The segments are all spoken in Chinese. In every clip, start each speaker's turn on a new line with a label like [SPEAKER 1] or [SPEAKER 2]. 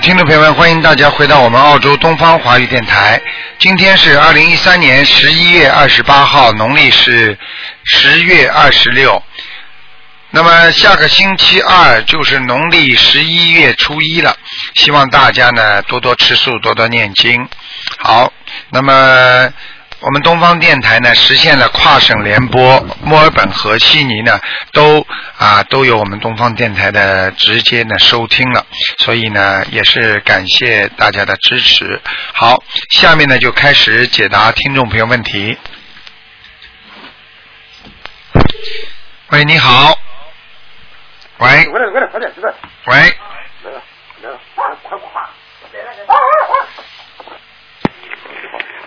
[SPEAKER 1] 听众朋友们，欢迎大家回到我们澳洲东方华语电台。今天是二零一三年十一月二十八号，农历是十月二十六。那么下个星期二就是农历十一月初一了，希望大家呢多多吃素，多多念经。好，那么我们东方电台呢实现了跨省联播，墨尔本和悉尼呢都啊都有我们东方电台的直接呢收听了，所以呢也是感谢大家的支持。好，下面呢就开始解答听众朋友问题。喂，你好。喂！喂，
[SPEAKER 2] 来了来了，快快快！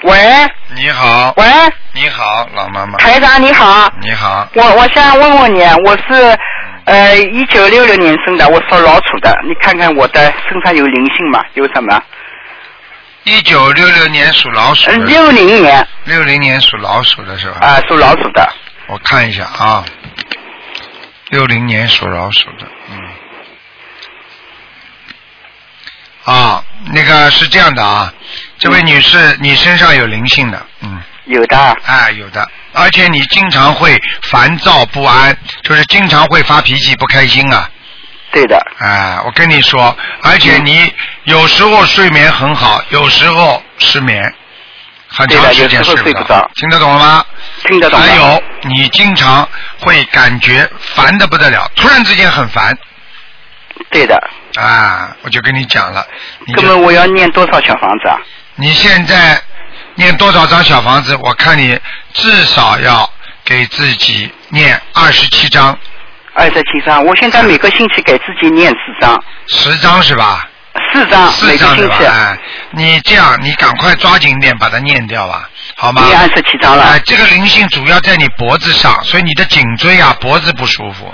[SPEAKER 3] 喂。
[SPEAKER 1] 你好，
[SPEAKER 3] 喂，
[SPEAKER 1] 你好，老妈妈，
[SPEAKER 3] 台长你好，
[SPEAKER 1] 你好，
[SPEAKER 3] 我我想问问你，我是呃一九六六年生的，我属老鼠的，你看看我的身上有灵性吗？有什么？
[SPEAKER 1] 一九六六年属老鼠
[SPEAKER 3] 六零年。
[SPEAKER 1] 六零年属老鼠的是吧？
[SPEAKER 3] 啊、属老鼠的，
[SPEAKER 1] 我看一下啊，六零年属老鼠的，嗯，啊，那个是这样的啊，这位女士，你身上有灵性的，嗯，
[SPEAKER 3] 有的，
[SPEAKER 1] 哎，有的，而且你经常会烦躁不安，就是经常会发脾气、不开心啊，
[SPEAKER 3] 对的，
[SPEAKER 1] 哎，我跟你说，而且你有时候睡眠很好，有时候失眠，很长时间睡不
[SPEAKER 3] 着
[SPEAKER 1] 听得懂了吗？
[SPEAKER 3] 听得懂？
[SPEAKER 1] 还有，你经常会感觉烦的不得了，突然之间很烦
[SPEAKER 3] 对的，
[SPEAKER 1] 啊！我就跟你讲了，你
[SPEAKER 3] 那么我要念多少小房子啊？
[SPEAKER 1] 你现在念多少张小房子？我看你至少要给自己念二十七张，
[SPEAKER 3] 二十七张，我现在每个星期给自己念四张，
[SPEAKER 1] 十张是吧？
[SPEAKER 3] 四张
[SPEAKER 1] 四张是吧？
[SPEAKER 3] 星期，
[SPEAKER 1] 哎，你这样，你赶快抓紧点把它念掉吧，好吗？
[SPEAKER 3] 念二十七张了
[SPEAKER 1] 哎，，这个灵性主要在你脖子上，所以你的颈椎啊、脖子不舒服。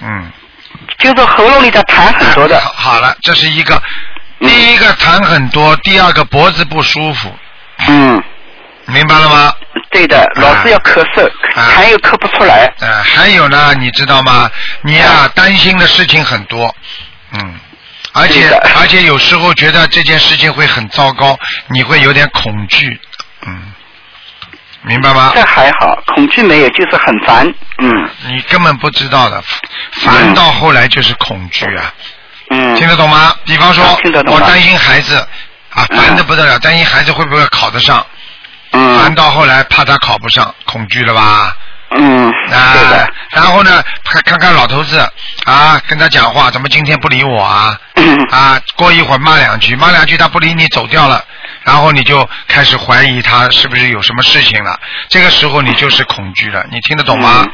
[SPEAKER 1] 嗯。
[SPEAKER 3] 就是喉咙里的痰很多的
[SPEAKER 1] 好，好了，这是一个，
[SPEAKER 3] 嗯
[SPEAKER 1] 第一个痰很多，第二个脖子不舒服，
[SPEAKER 3] 嗯，
[SPEAKER 1] 明白了吗？
[SPEAKER 3] 对的，老是要咳嗽，
[SPEAKER 1] 啊。
[SPEAKER 3] 痰又咳不出来，
[SPEAKER 1] 呃，还有呢，你知道吗？你呀、担心的事情很多，嗯，而且而且有时候觉得这件事情会很糟糕，你会有点恐惧，嗯，明白吗？
[SPEAKER 3] 这？还好，恐惧没有，就是很烦。嗯。
[SPEAKER 1] 你根本不知道的，烦到后来就是恐惧啊。
[SPEAKER 3] 嗯，
[SPEAKER 1] 听得懂吗？比方说
[SPEAKER 3] 啊听得，懂
[SPEAKER 1] 我担心孩子啊，
[SPEAKER 3] 嗯
[SPEAKER 1] 烦的不得了，担心孩子会不会考得上，烦
[SPEAKER 3] 嗯
[SPEAKER 1] 到后来怕他考不上，恐惧了吧？
[SPEAKER 3] 嗯，
[SPEAKER 1] 啊然后呢，看看看老头子啊，跟他讲话，怎么今天不理我啊？
[SPEAKER 3] 嗯
[SPEAKER 1] 啊，过一会儿骂两句，骂两句他不理你走掉了，然后你就开始怀疑他是不是有什么事情了，这个时候你就是恐惧了，你听得懂吗？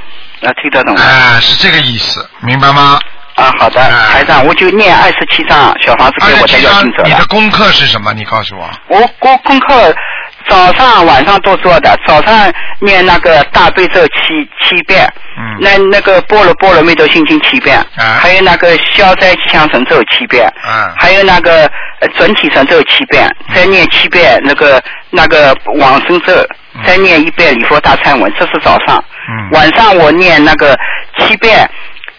[SPEAKER 3] 嗯？啊，听得懂了。
[SPEAKER 1] 哎、是这个意思，明白吗？
[SPEAKER 3] 啊，好的，
[SPEAKER 1] 哎
[SPEAKER 3] 台长，我就念二十七章小房子给我的
[SPEAKER 1] 十七章
[SPEAKER 3] 要经者，
[SPEAKER 1] 你的功课是什么？你告诉我。
[SPEAKER 3] 我功功课早上晚上都做的，早上念那个大悲咒七七遍，
[SPEAKER 1] 嗯。
[SPEAKER 3] 那那个波罗波罗蜜多心经七遍，
[SPEAKER 1] 啊。
[SPEAKER 3] 还有那个消灾吉祥神咒七遍，
[SPEAKER 1] 啊。
[SPEAKER 3] 还有那个呃准提神咒七遍，再念七遍那个那个往生咒，
[SPEAKER 1] 嗯。
[SPEAKER 3] 再念一遍礼佛大忏文，这是早上。
[SPEAKER 1] 嗯。
[SPEAKER 3] 晚上我念那个七遍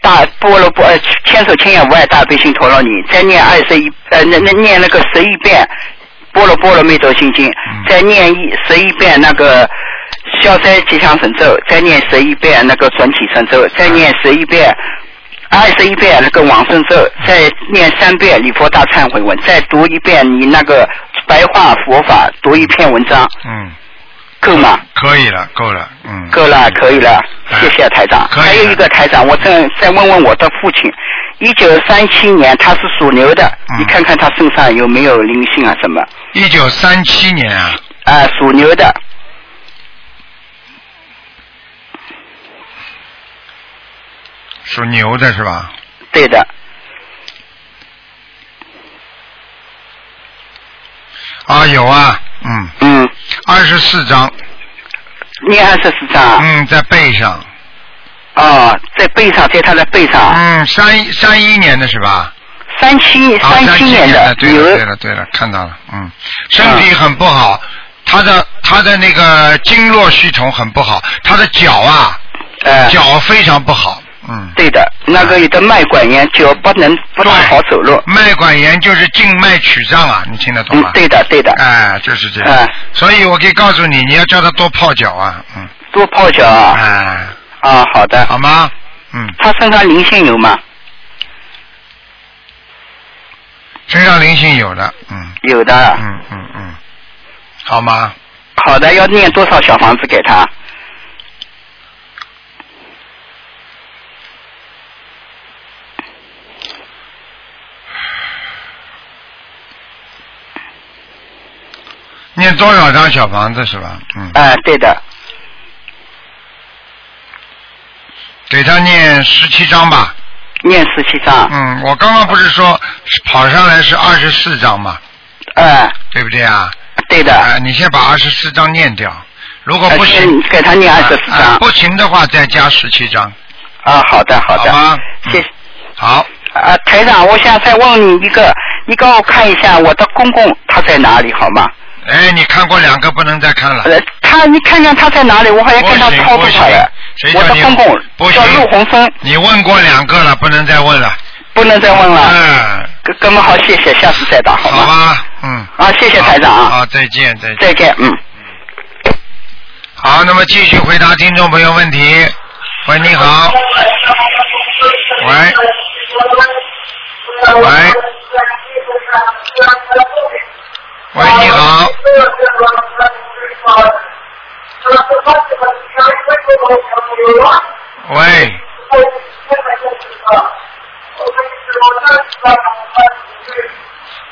[SPEAKER 3] 大般若波呃千手千眼无碍大悲心陀罗尼，再念二十一呃那那念那个十一遍般若波罗蜜多心经，
[SPEAKER 1] 嗯。
[SPEAKER 3] 再念一十一遍那个消灾吉祥神咒，再念十一遍那个准提神咒，再念十一遍。二十一遍那个往生咒，再念三遍礼佛大忏悔文，再读一遍你那个白话佛法，读一篇文章，
[SPEAKER 1] 嗯，
[SPEAKER 3] 够吗？
[SPEAKER 1] 可以了，够了，嗯。
[SPEAKER 3] 够了，可以了，
[SPEAKER 1] 哎
[SPEAKER 3] 谢谢台长。还有一个台长，我正再问问我的父亲，一九三七年他是属牛的，
[SPEAKER 1] 嗯
[SPEAKER 3] 你看看他身上有没有灵性啊什么？
[SPEAKER 1] 一九三七年啊，
[SPEAKER 3] 啊、属牛的，
[SPEAKER 1] 属牛的是吧？
[SPEAKER 3] 对的，
[SPEAKER 1] 啊，有啊，嗯，
[SPEAKER 3] 嗯，
[SPEAKER 1] 二十四张，
[SPEAKER 3] 念二十四张，
[SPEAKER 1] 嗯，在背上，
[SPEAKER 3] 哦，在背上，在他的背上，
[SPEAKER 1] 嗯，三一三一年的是吧？
[SPEAKER 3] 三七
[SPEAKER 1] 啊，
[SPEAKER 3] 三七年
[SPEAKER 1] 的，对了，对，了，对了，看到了，嗯，身体很不好，他的他的那个经络系统很不好，他的脚啊，
[SPEAKER 3] 呃，
[SPEAKER 1] 脚非常不好，嗯。
[SPEAKER 3] 对的，那个有的脉管炎，脚不能不大好走路。
[SPEAKER 1] 脉管炎就是静脉曲张啊，你听得懂吗？，
[SPEAKER 3] 嗯对的对的，
[SPEAKER 1] 哎，就是这样。
[SPEAKER 3] 哎
[SPEAKER 1] 所以我可以告诉你，你要叫他多泡脚啊，嗯，
[SPEAKER 3] 多泡脚啊。
[SPEAKER 1] 哎，
[SPEAKER 3] 啊，好的。
[SPEAKER 1] 好吗？嗯，
[SPEAKER 3] 他身上灵性有吗？
[SPEAKER 1] 身上灵性有的，嗯
[SPEAKER 3] 有的。
[SPEAKER 1] 嗯嗯嗯，好吗？
[SPEAKER 3] 好的，要念多少小房子给他？
[SPEAKER 1] 念多少张小房子是吧？嗯，
[SPEAKER 3] 哎、对的。
[SPEAKER 1] 给他念十七张吧。
[SPEAKER 3] 念十七张。
[SPEAKER 1] 嗯，我刚刚不是说跑上来是二十四章嘛，
[SPEAKER 3] 哎、
[SPEAKER 1] 对不对啊？
[SPEAKER 3] 对的。
[SPEAKER 1] 哎，你先把二十四章念掉，如果不
[SPEAKER 3] 呃
[SPEAKER 1] 行
[SPEAKER 3] 先，给他念24
[SPEAKER 1] 啊啊
[SPEAKER 3] 章
[SPEAKER 1] 不行的话再加十七张，
[SPEAKER 3] 啊，好的好的。
[SPEAKER 1] 好吗？
[SPEAKER 3] 谢
[SPEAKER 1] 嗯。好，
[SPEAKER 3] 啊，台长，我想再问你一个，你给我看一下我的公公他在哪里好吗？
[SPEAKER 1] 哎，你看过两个，不能再看了。
[SPEAKER 3] 呃，他你看看他在哪里，我好像跟他
[SPEAKER 1] 不行
[SPEAKER 3] 超度
[SPEAKER 1] 不行
[SPEAKER 3] 他的。我
[SPEAKER 1] 谁叫
[SPEAKER 3] 公公
[SPEAKER 1] 不
[SPEAKER 3] 叫陆
[SPEAKER 1] 行
[SPEAKER 3] 鸿生，
[SPEAKER 1] 你问过两个了，不能再问了。
[SPEAKER 3] 不能再问了。
[SPEAKER 1] 嗯，
[SPEAKER 3] 哥哥们好，谢谢，下次再打好吗？
[SPEAKER 1] 好吧，嗯。
[SPEAKER 3] 啊，谢谢台长啊，
[SPEAKER 1] 好，再见，再见。
[SPEAKER 3] 再见，嗯。
[SPEAKER 1] 好，那么继续回答听众朋友问题。喂，你好。喂。喂。喂，你好。喂。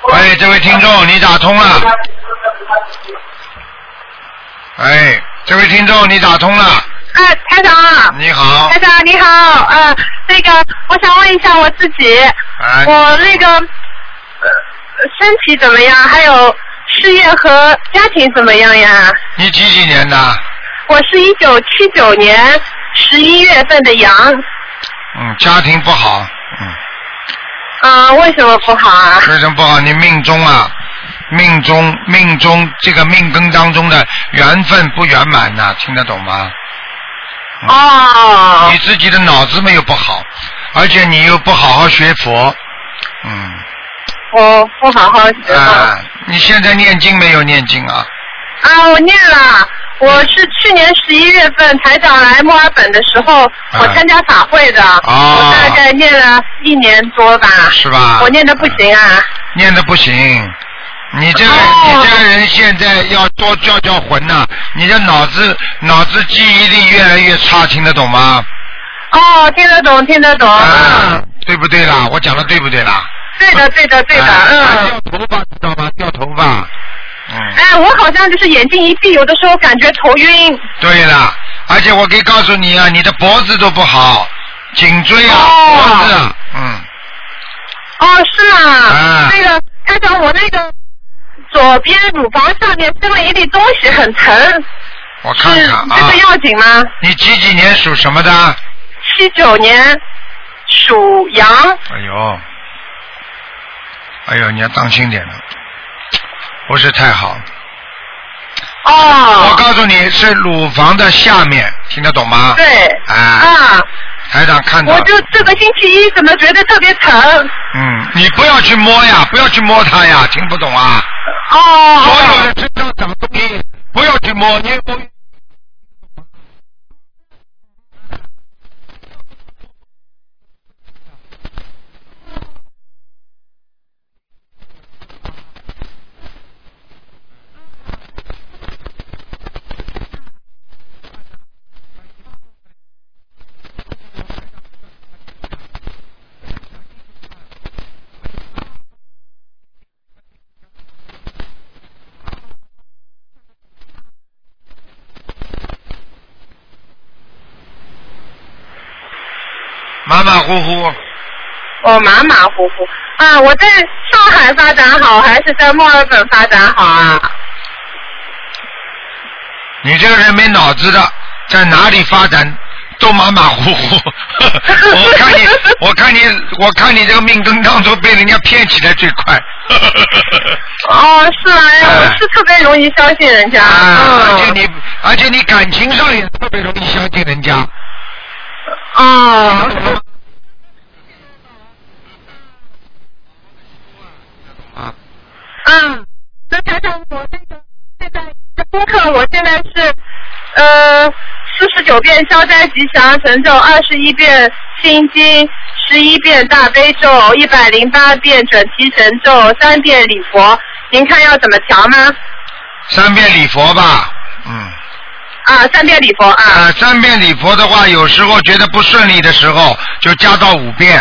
[SPEAKER 1] 喂，这位听众，你打通了。哎，这位听众，你打通了。
[SPEAKER 4] 哎，台长，
[SPEAKER 1] 你好
[SPEAKER 4] 台。长你好，呃，那个我想问一下我自己，
[SPEAKER 1] 哎，
[SPEAKER 4] 我那个呃身体怎么样？还有事业和家庭怎么样呀？
[SPEAKER 1] 你几几年的？
[SPEAKER 4] 我是一九七九年十一月份的羊，
[SPEAKER 1] 嗯，家庭不好。嗯，
[SPEAKER 4] 啊、为什么不好啊？
[SPEAKER 1] 为什么不好？你命中啊，命中命中这个命根当中的缘分不圆满呐、听得懂吗？嗯
[SPEAKER 4] 哦
[SPEAKER 1] 你自己的脑子没有不好，而且你又不好好学佛，嗯，
[SPEAKER 4] 我不好好学
[SPEAKER 1] 啊、
[SPEAKER 4] 啊。
[SPEAKER 1] 你现在念经没有念经啊？
[SPEAKER 4] 啊，我念了。我是去年十一月份台长来墨尔本的时候，我参加法会的，
[SPEAKER 1] 哦
[SPEAKER 4] 我大概念了一年多吧。
[SPEAKER 1] 是吧？
[SPEAKER 4] 我念的不行啊。
[SPEAKER 1] 念的不行。你这个、
[SPEAKER 4] 哦
[SPEAKER 1] 你这个人现在要多叫叫魂呐、你的脑子脑子记忆力越来越差，听得懂吗？
[SPEAKER 4] 哦，听得懂，听得懂。
[SPEAKER 1] 啊
[SPEAKER 4] 嗯，，
[SPEAKER 1] 对不对啦？我讲的对不对啦？
[SPEAKER 4] 对的，对的，对的。
[SPEAKER 1] 啊
[SPEAKER 4] 嗯。
[SPEAKER 1] 掉头发知道吗？掉头发。嗯，
[SPEAKER 4] 哎，我好像就是眼睛一闭，有的时候感觉头晕。
[SPEAKER 1] 对了，而且我可以告诉你啊，你的脖子都不好，颈椎啊，
[SPEAKER 4] 哦
[SPEAKER 1] 脖子啊，嗯，
[SPEAKER 4] 哦，是吗？
[SPEAKER 1] 啊
[SPEAKER 4] 那个，看到，我那个左边乳房上面生了一粒东西，很疼。
[SPEAKER 1] 我看
[SPEAKER 4] 是
[SPEAKER 1] 看啊
[SPEAKER 4] 这个，要紧吗？
[SPEAKER 1] 你几几年属什么的？
[SPEAKER 4] 七九年属羊。
[SPEAKER 1] 哎呦，哎呦，你要当心点了，不是太好。哦我
[SPEAKER 4] 哦。
[SPEAKER 1] 告诉你是乳房的下面，听得懂吗？
[SPEAKER 4] 对。
[SPEAKER 1] 啊，
[SPEAKER 4] 啊，
[SPEAKER 1] 台长看到
[SPEAKER 4] 我。就这个星期一怎么觉得特别疼？
[SPEAKER 1] 嗯，你不要去摸呀，不要去摸它呀，听不懂啊？
[SPEAKER 4] 哦。
[SPEAKER 1] 所有的身上长东西，不要去摸，你摸。马马虎虎，
[SPEAKER 4] 我马马虎虎啊！我在上海发展好，还是在墨尔本发展好啊？
[SPEAKER 1] 你这个人没脑子的，在哪里发展都马马虎虎。我看你，我看你，我看你这个命根当中被人家骗起来最快。
[SPEAKER 4] 哦，是啊，我是特别容易相信人家。
[SPEAKER 1] 啊，而且
[SPEAKER 4] 嗯。
[SPEAKER 1] 你，而且你感情上也特别容易相信人家。
[SPEAKER 5] 哦，
[SPEAKER 1] 啊，
[SPEAKER 5] 嗯，那台长，我那个现在的功课，我现在是呃四十九遍消灾吉祥神咒，二十一遍心经，十一遍大悲咒，一百零八遍准提神咒，三遍礼佛。您看要怎么调吗？
[SPEAKER 1] 三遍礼佛吧，嗯。
[SPEAKER 5] 啊，三遍礼佛啊。
[SPEAKER 1] 啊，三遍礼佛的话，有时候觉得不顺利的时候，就加到五遍，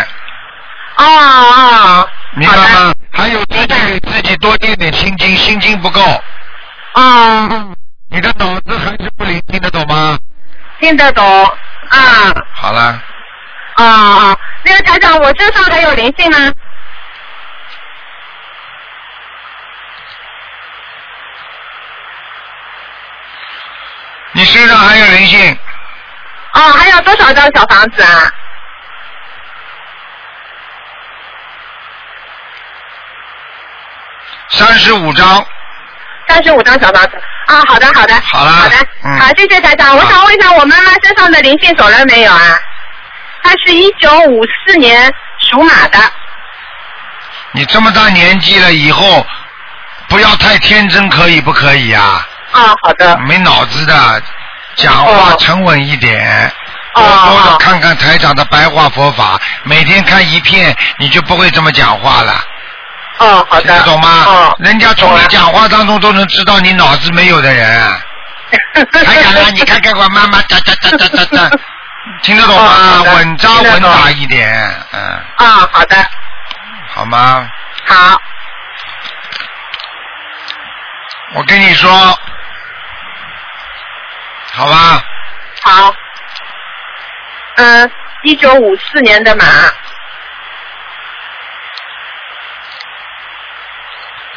[SPEAKER 5] 哦哦，
[SPEAKER 1] 明白
[SPEAKER 5] 好
[SPEAKER 1] 吗？还有自己自己多念点心经，心经不够，
[SPEAKER 5] 啊、嗯，
[SPEAKER 1] 你的脑子还是不灵，听得懂吗？
[SPEAKER 5] 听得懂啊
[SPEAKER 1] 好了，
[SPEAKER 5] 啊啊！那个台长，我身上还有灵性吗？
[SPEAKER 1] 你身上还有灵性，
[SPEAKER 5] 哦，还有多少张小房子啊？
[SPEAKER 1] 三十五张，
[SPEAKER 5] 三十五张小房子啊，好的好的，
[SPEAKER 1] 好了
[SPEAKER 5] 好的，
[SPEAKER 1] 嗯
[SPEAKER 5] 好，谢谢台长。我想问一下，我妈妈身上的灵性走了没有啊？她是一九五四年属马的。
[SPEAKER 1] 你这么大年纪了，以后不要太天真，可以不可以啊？
[SPEAKER 5] 啊，好的。
[SPEAKER 1] 没脑子的，讲话
[SPEAKER 5] 哦
[SPEAKER 1] 沉稳一点。
[SPEAKER 5] 哦
[SPEAKER 1] 多多看看台长的白话佛法，每天看一片，你就不会这么讲话了，
[SPEAKER 5] 哦，好的。
[SPEAKER 1] 听得懂吗？
[SPEAKER 5] 哦。
[SPEAKER 1] 人家从你讲话当中都能知道你脑子没有的人。台长啊，你看看我妈妈哒哒哒哒哒哒，听得懂
[SPEAKER 5] 哦
[SPEAKER 1] 吗稳扎稳打一点，嗯，
[SPEAKER 5] 啊，好的，
[SPEAKER 1] 好吗？
[SPEAKER 5] 好，
[SPEAKER 1] 我跟你说，好吧？
[SPEAKER 5] 好。嗯，一九五四年的马。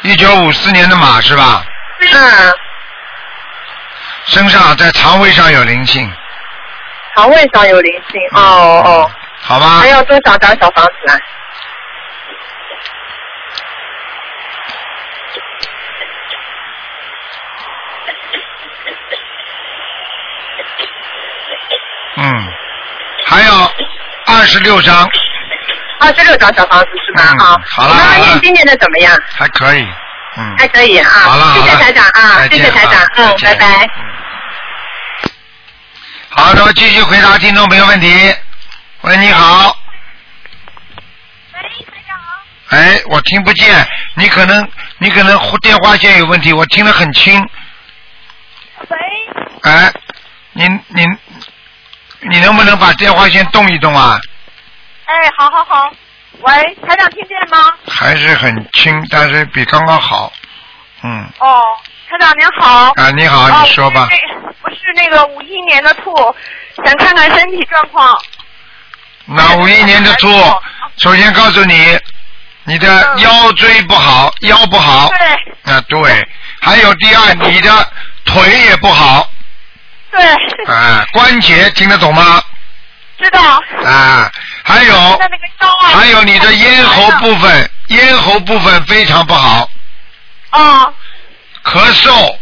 [SPEAKER 1] 一九五四年的马是吧？
[SPEAKER 5] 嗯，
[SPEAKER 1] 身上在肠胃上有灵性，
[SPEAKER 5] 肠胃上有灵性。哦哦。
[SPEAKER 1] 好吧
[SPEAKER 5] 还？要多少张小房子啊？
[SPEAKER 1] 嗯，还有二十六张，
[SPEAKER 5] 二十六张小房子是吗？
[SPEAKER 1] 嗯
[SPEAKER 5] 啊，
[SPEAKER 1] 好了
[SPEAKER 5] 我妈妈
[SPEAKER 1] 好了
[SPEAKER 5] 念经念的怎么样？
[SPEAKER 1] 还可以，嗯。
[SPEAKER 5] 还可以啊。
[SPEAKER 1] 好了，好
[SPEAKER 5] 谢谢台长啊谢谢台长
[SPEAKER 1] 啊，
[SPEAKER 5] 嗯，拜拜。
[SPEAKER 1] 嗯好，那么继续回答听众朋友问题。喂，你好。
[SPEAKER 5] 喂，台长。
[SPEAKER 1] 哎，我听不见，你可能你可能电话线有问题，我听得很清。
[SPEAKER 5] 喂。
[SPEAKER 1] 哎，您您你能不能把电话线动一动啊？
[SPEAKER 5] 哎，好好好。喂，台长听见吗？
[SPEAKER 1] 还是很轻，但是比刚刚好。嗯，
[SPEAKER 5] 哦，台长您好。
[SPEAKER 1] 啊，你好，
[SPEAKER 5] 哦
[SPEAKER 1] 你说吧。
[SPEAKER 5] 我是那个五一年的兔，想看看身体状况。
[SPEAKER 1] 那五一年的兔，首先告诉你，你的
[SPEAKER 5] 嗯
[SPEAKER 1] 腰椎不好，腰不好。
[SPEAKER 5] 对
[SPEAKER 1] 啊，对。还有第二，你的腿也不好，
[SPEAKER 5] 对，
[SPEAKER 1] 啊，关节听得懂吗？
[SPEAKER 5] 知道。
[SPEAKER 1] 啊，还有
[SPEAKER 5] 现在那个腰啊。
[SPEAKER 1] 还有你的咽喉部分，咽喉部分非常不好，
[SPEAKER 5] 哦，
[SPEAKER 1] 咳嗽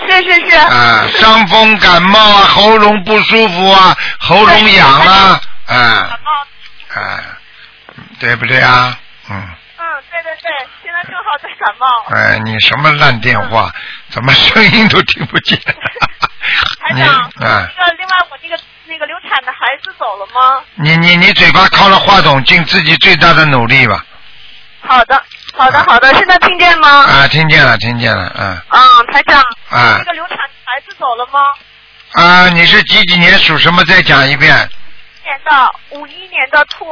[SPEAKER 5] 是是是。
[SPEAKER 1] 啊，伤风感冒啊，喉咙不舒服啊，喉咙痒啊，啊
[SPEAKER 5] 感冒。
[SPEAKER 1] 啊，对不对啊？嗯，
[SPEAKER 5] 嗯，对对对，现在正好在感冒。
[SPEAKER 1] 哎，你什么烂电话，怎么声音都听不见？你
[SPEAKER 5] 台长，
[SPEAKER 1] 啊，
[SPEAKER 5] 那个另外我那个那个流产的孩子走了吗？
[SPEAKER 1] 你你你嘴巴靠了话筒，尽自己最大的努力吧。
[SPEAKER 5] 好的，好的，好的，现在听见吗？
[SPEAKER 1] 啊，听见了，听见了，嗯，
[SPEAKER 5] 嗯，台长，
[SPEAKER 1] 啊
[SPEAKER 5] 那个流产的孩子走了吗？
[SPEAKER 1] 啊，你是几几年属什么？再讲一遍。
[SPEAKER 5] 年的五一年的兔。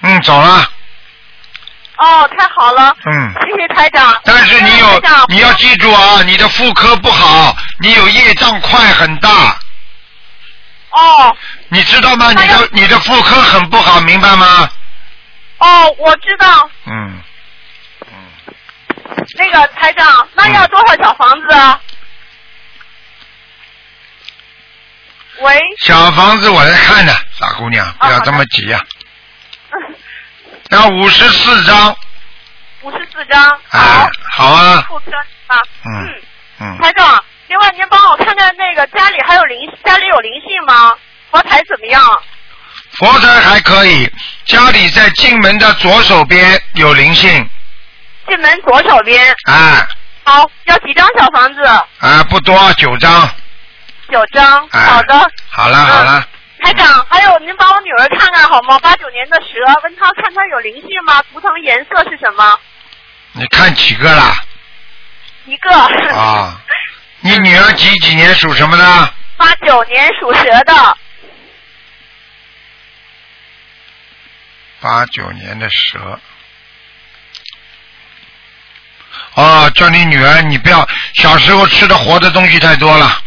[SPEAKER 1] 嗯，走了，
[SPEAKER 5] 哦，太好了，
[SPEAKER 1] 嗯。
[SPEAKER 5] 谢谢台长。
[SPEAKER 1] 但是你有，你要记住啊，你的妇科不好，你有业障块很大，
[SPEAKER 5] 哦
[SPEAKER 1] 你知道吗？你的你的妇科很不好，明白吗？
[SPEAKER 5] 哦，我知道。
[SPEAKER 1] 嗯，嗯
[SPEAKER 5] 那个台长，那要多少小房子啊？喂，
[SPEAKER 1] 小房子我在看呢，傻姑娘，不要这么急呀、要五十四张，
[SPEAKER 5] 五十四张。
[SPEAKER 1] 啊
[SPEAKER 5] 好，，
[SPEAKER 1] 好啊，
[SPEAKER 5] 妇科啊。
[SPEAKER 1] 嗯
[SPEAKER 5] 嗯。
[SPEAKER 1] 嗯，
[SPEAKER 5] 台长，另外您帮我看看那个家里还有灵，家里有灵性吗？佛台怎么样？
[SPEAKER 1] 佛台还可以，家里在进门的左手边有灵性，
[SPEAKER 5] 进门左手边。
[SPEAKER 1] 啊
[SPEAKER 5] 好，要几张小房子？
[SPEAKER 1] 啊，不多，九张。
[SPEAKER 5] 九张。
[SPEAKER 1] 哎
[SPEAKER 5] 好的。
[SPEAKER 1] 好了好了，
[SPEAKER 5] 台长，还有您帮我女儿看看好吗？八九年的蛇，问她看她有灵性吗？图腾颜色是什么？
[SPEAKER 1] 你看几个啦？
[SPEAKER 5] 一个。
[SPEAKER 1] 啊，你女儿几几年属什么的？
[SPEAKER 5] 八九年属蛇的。
[SPEAKER 1] 八九年的蛇。哦，叫你女儿，你不要小时候吃的活的东西太多了，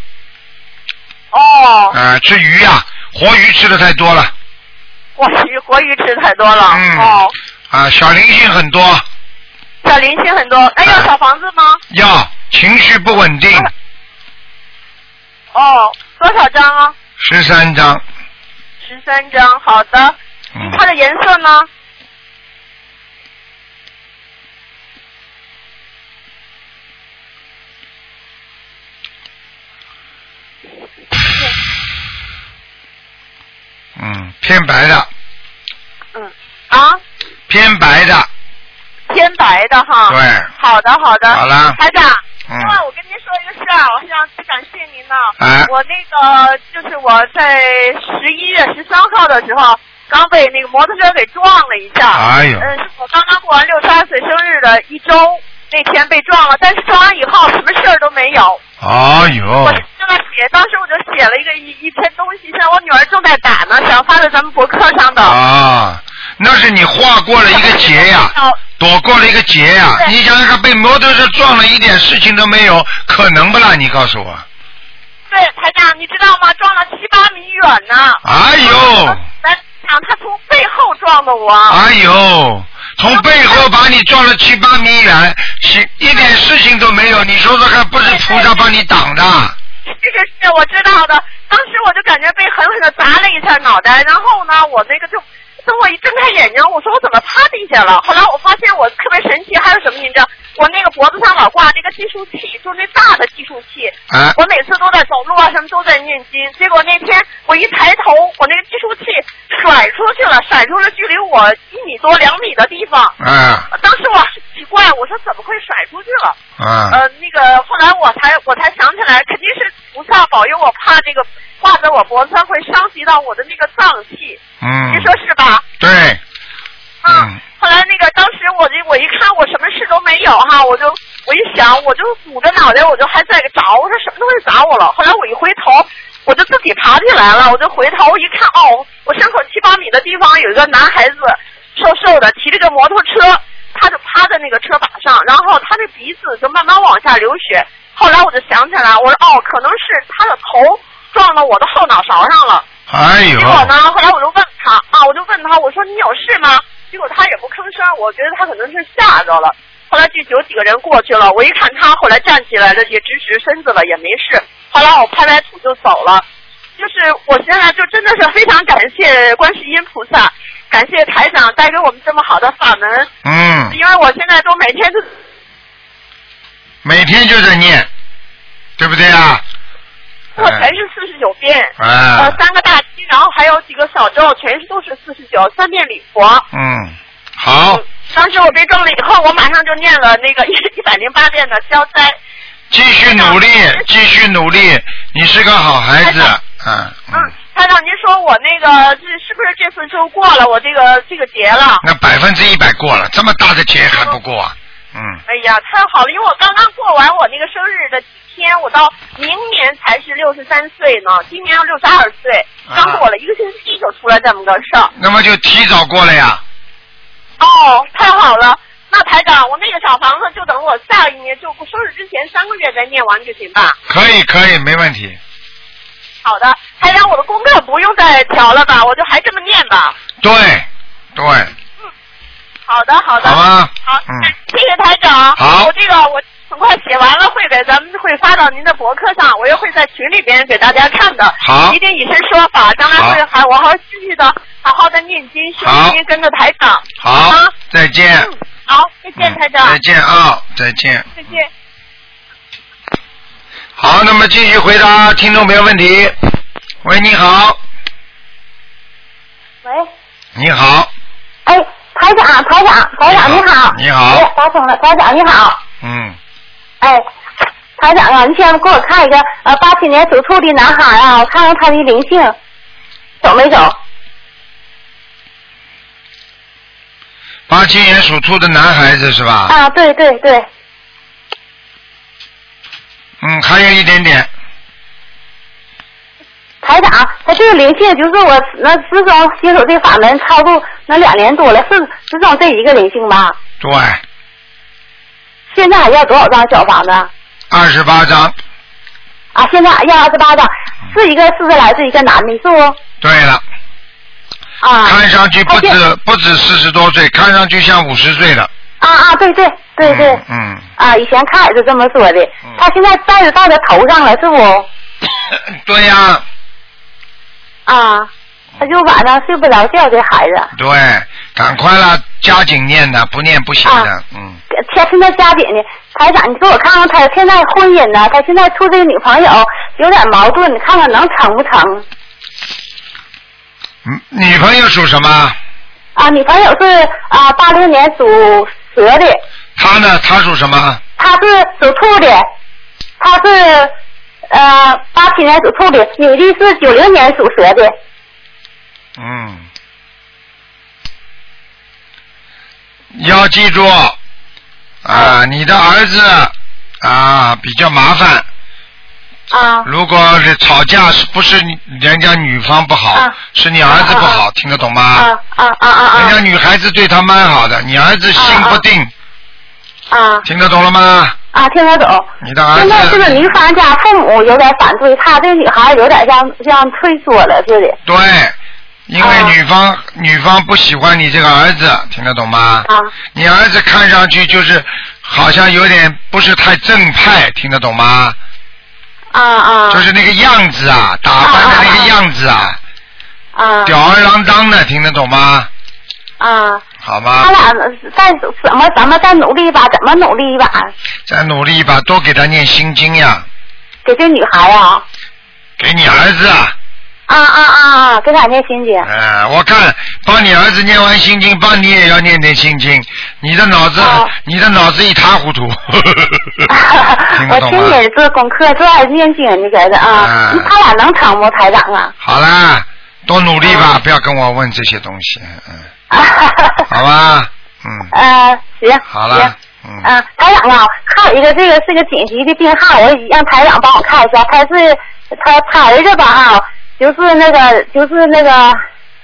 [SPEAKER 5] 哦，
[SPEAKER 1] 啊、吃鱼呀、活鱼吃的太多了，
[SPEAKER 5] 活鱼活鱼吃太多了。
[SPEAKER 1] 嗯
[SPEAKER 5] 哦，
[SPEAKER 1] 啊，小灵性很多，
[SPEAKER 5] 小灵性很多。那，要小房子吗？
[SPEAKER 1] 要情绪不稳定，
[SPEAKER 5] 哦，多少张啊？
[SPEAKER 1] 十三张，
[SPEAKER 5] 十三张。好的。
[SPEAKER 1] 嗯，
[SPEAKER 5] 它的颜色呢？
[SPEAKER 1] 嗯，偏白的，
[SPEAKER 5] 嗯。啊，
[SPEAKER 1] 偏白的，
[SPEAKER 5] 偏白的哈。
[SPEAKER 1] 对。
[SPEAKER 5] 好的，好的。
[SPEAKER 1] 好了
[SPEAKER 5] 台长。
[SPEAKER 1] 嗯
[SPEAKER 5] 另外，我跟您说一个事儿，我非常感谢您呢。
[SPEAKER 1] 哎
[SPEAKER 5] 我那个就是我在十一月十三号的时候，刚被那个摩托车给撞了一下。
[SPEAKER 1] 哎呦
[SPEAKER 5] 嗯，是我刚刚过完六十二岁生日的一周那天被撞了，但是撞完以后什么事儿都没有。
[SPEAKER 1] 哎呦
[SPEAKER 5] 我，正在写，当时我就写了一个一一篇东西，现在我女儿正在打呢，想发在咱们博客上的。
[SPEAKER 1] 啊，那是你划过了一个劫呀，躲过了一个劫呀。
[SPEAKER 5] 对
[SPEAKER 1] 你想想看，被摩托车撞了，一点事情都没有，可能不啦？你告诉我。
[SPEAKER 5] 对，台长，你知道吗？撞了七八米远呢。
[SPEAKER 1] 哎呦，
[SPEAKER 5] 咱讲，他从背后撞的我。
[SPEAKER 1] 哎呦，从背后把你撞了七八米远，是一点事情都没有。你说说看，不是菩萨帮你挡的？
[SPEAKER 5] 这个是我知道的，当时我就感觉被狠狠的砸了一下脑袋，然后呢，我那个就等我一睁开眼睛，我说我怎么趴地下了？后来我发现我特别神奇，还有什么你知道？我那个脖子上老挂这个计数器，就是那大的计数器。
[SPEAKER 1] 啊
[SPEAKER 5] 我每次都在走路啊，什么都在念经。结果那天我一抬头，我那个计数器甩出去了，甩出了距离我一米多、两米的地方。
[SPEAKER 1] 啊
[SPEAKER 5] 当时我是奇怪，我说怎么会甩出去了？
[SPEAKER 1] 啊
[SPEAKER 5] 呃，那个后来我才我才想起来，肯定是菩萨保佑我，怕这个挂在我脖子上会伤及到我的那个脏器，
[SPEAKER 1] 嗯
[SPEAKER 5] 您，说是吧？
[SPEAKER 1] 对，
[SPEAKER 5] 啊
[SPEAKER 1] 嗯，
[SPEAKER 5] 后来那个当时我就我一看我什么事都没有哈，我就我一想我就捂着脑袋，我就还在找，我说什么东西砸我了？后来我一回头，我就自己爬起来了，我就回头一看，哦，我身后七八米的地方有一个男孩子，瘦瘦的，骑着个摩托车，他就趴在那个车把上，然后他的鼻子就慢慢往下流血。后来我就想起来，我说哦，可能是他的头撞到我的后脑勺上了。
[SPEAKER 1] 哎呦
[SPEAKER 5] 结，果呢，后来我就问他啊，我就问他，我说你有事吗？结果他也不吭声，我觉得他可能是吓着了。后来就有几个人过去了，我一看他，后来站起来了，也直直身子了，也没事。后来我拍拍土就走了。就是我现在就真的是非常感谢观世音菩萨，感谢台长带给我们这么好的法门，
[SPEAKER 1] 嗯，
[SPEAKER 5] 因为我现在都每天都
[SPEAKER 1] 每天就在念，对不对啊？
[SPEAKER 5] 我全是四十九遍，
[SPEAKER 1] 啊
[SPEAKER 5] 呃，三个大七，然后还有几个小咒，全是都是四十九，三遍礼佛。
[SPEAKER 1] 嗯，好
[SPEAKER 5] 嗯，当时我被撞了以后，我马上就念了那个一一百零八遍的消灾。
[SPEAKER 1] 继续努力，继续努力，你是个好孩子，嗯
[SPEAKER 5] 嗯
[SPEAKER 1] 嗯，，
[SPEAKER 5] 台长，您说我那个这是不是这次就过了我这个这个节了？
[SPEAKER 1] 那百分之一百过了，这么大的节还不过啊？嗯，
[SPEAKER 5] 哎呀，太好了，因为我刚刚过完我那个生日的几天，我到明年才是六十三岁呢，今年要六十二岁，刚过了一个星期就出来这么个事儿。
[SPEAKER 1] 那么就提早过了呀。
[SPEAKER 5] 哦，太好了。那台长，我那个小房子就等我下一年就生日之前三个月再念完就行吧？
[SPEAKER 1] 可以可以，没问题。
[SPEAKER 5] 好的，台长，我的功课不用再调了吧？我就还这么念吧。
[SPEAKER 1] 对对，嗯
[SPEAKER 5] 好的，好的。
[SPEAKER 1] 好吗
[SPEAKER 5] 好，
[SPEAKER 1] 嗯
[SPEAKER 5] 谢谢台长。
[SPEAKER 1] 好
[SPEAKER 5] 我这个我很快写完了，会给咱们会发到您的博客上，我也会在群里边给大家看的。
[SPEAKER 1] 好
[SPEAKER 5] 一定以身说法，将来会还我还会继续的好好的念经修
[SPEAKER 1] 好
[SPEAKER 5] 心，跟着台长。
[SPEAKER 1] 好
[SPEAKER 5] 吗，
[SPEAKER 1] 再见。
[SPEAKER 5] 嗯，好，再见，
[SPEAKER 1] 嗯
[SPEAKER 5] 台长。
[SPEAKER 1] 再见啊，再见。
[SPEAKER 5] 再见。
[SPEAKER 1] 好，那么继续回答听众朋友问题。喂，你好，
[SPEAKER 6] 喂，
[SPEAKER 1] 你好，
[SPEAKER 6] 哎，台长，台长，台长你好。
[SPEAKER 1] 你好
[SPEAKER 6] 哎，打通了，台长你好。
[SPEAKER 1] 嗯，
[SPEAKER 6] 哎，台长啊，你先给我看一个呃八七年属兔的男孩啊，我看看他的灵性走没走？
[SPEAKER 1] 八七年属兔的男孩子是吧？
[SPEAKER 6] 啊，对对对，
[SPEAKER 1] 嗯，还有一点点，
[SPEAKER 6] 台长，他这个灵性就是我那自从接手这法门超度那两年多了，是师兄这一个灵性吧？
[SPEAKER 1] 对，
[SPEAKER 6] 现在还要多少张小房子？
[SPEAKER 1] 二十八张。
[SPEAKER 6] 啊，现在要二十八张，是一个四十来岁一个男的，是不？
[SPEAKER 1] 对了，
[SPEAKER 6] 啊。
[SPEAKER 1] 看上去不止不止四十多岁，看上去像五十岁了。
[SPEAKER 6] 啊啊，对对对对。
[SPEAKER 1] 嗯，
[SPEAKER 6] 啊，以前看也是这么说的。他现在戴着戴在头上了，是不？
[SPEAKER 1] 对呀、
[SPEAKER 6] 啊，他就晚上睡不着觉，这孩子。
[SPEAKER 1] 对，赶快了，加紧念的，不念不行的。
[SPEAKER 6] 啊
[SPEAKER 1] 嗯，
[SPEAKER 6] 他现在家里呢，台长，你给我看看他现在婚姻呢？他现在处这个女朋友有点矛盾，你看看能成不成？
[SPEAKER 1] 嗯女朋友属什么？
[SPEAKER 6] 啊，女朋友是啊八六年属蛇的，
[SPEAKER 1] 他呢？他属什么？
[SPEAKER 6] 他是属兔的，他是呃八七年属兔的，女的是九零年属蛇的。
[SPEAKER 1] 嗯，要记住啊，你的儿子啊比较麻烦。
[SPEAKER 6] 啊
[SPEAKER 1] 如果是吵架，是不是你人家女方不好，
[SPEAKER 6] 啊
[SPEAKER 1] 是你儿子不好，听得懂吗？
[SPEAKER 6] 啊啊啊啊
[SPEAKER 1] 人家女孩子对他蛮好的，你儿子心不定，
[SPEAKER 6] 啊
[SPEAKER 1] 听得懂了吗？
[SPEAKER 6] 啊！听得懂。
[SPEAKER 1] 你的儿子
[SPEAKER 6] 现在这个
[SPEAKER 1] 子
[SPEAKER 6] 女方家父母有点反对，他这女孩有点像像退缩了似的。
[SPEAKER 1] 对，因为女方、女方不喜欢你这个儿子，听得懂吗？
[SPEAKER 6] 啊
[SPEAKER 1] 你儿子看上去就是好像有点不是太正派，听得懂吗？
[SPEAKER 6] 啊啊
[SPEAKER 1] 就是那个样子啊，打扮的那个样子啊，
[SPEAKER 6] 啊
[SPEAKER 1] 吊儿郎当的，听得懂吗？
[SPEAKER 6] 啊！
[SPEAKER 1] 好吗
[SPEAKER 6] 他？俩再怎么咱们再努力一把，怎么努力一把？
[SPEAKER 1] 再努力一把，多给他念心经呀，
[SPEAKER 6] 给这女孩啊
[SPEAKER 1] 给你儿子啊。
[SPEAKER 6] 啊啊啊啊！给他念心经。
[SPEAKER 1] 呃，我看帮你儿子念完心经，帮你也要念点心经。你的脑子，
[SPEAKER 6] 哦
[SPEAKER 1] 你的脑子一塌糊涂，听
[SPEAKER 6] 我
[SPEAKER 1] 懂吗？
[SPEAKER 6] 天天做功课，做爱念经，你觉得啊
[SPEAKER 1] 啊？
[SPEAKER 6] 他俩能成吗，台长啊？
[SPEAKER 1] 好啦，多努力
[SPEAKER 6] 哦
[SPEAKER 1] 吧，不要跟我问这些东西，嗯，好吧，嗯，
[SPEAKER 6] 呃，行。
[SPEAKER 1] 好了
[SPEAKER 6] 行，
[SPEAKER 1] 嗯，
[SPEAKER 6] 啊，台长啊，还有一个这个是个紧急的病号，我让台长帮我看一下。他是他他儿子吧哈，就是那个就是那个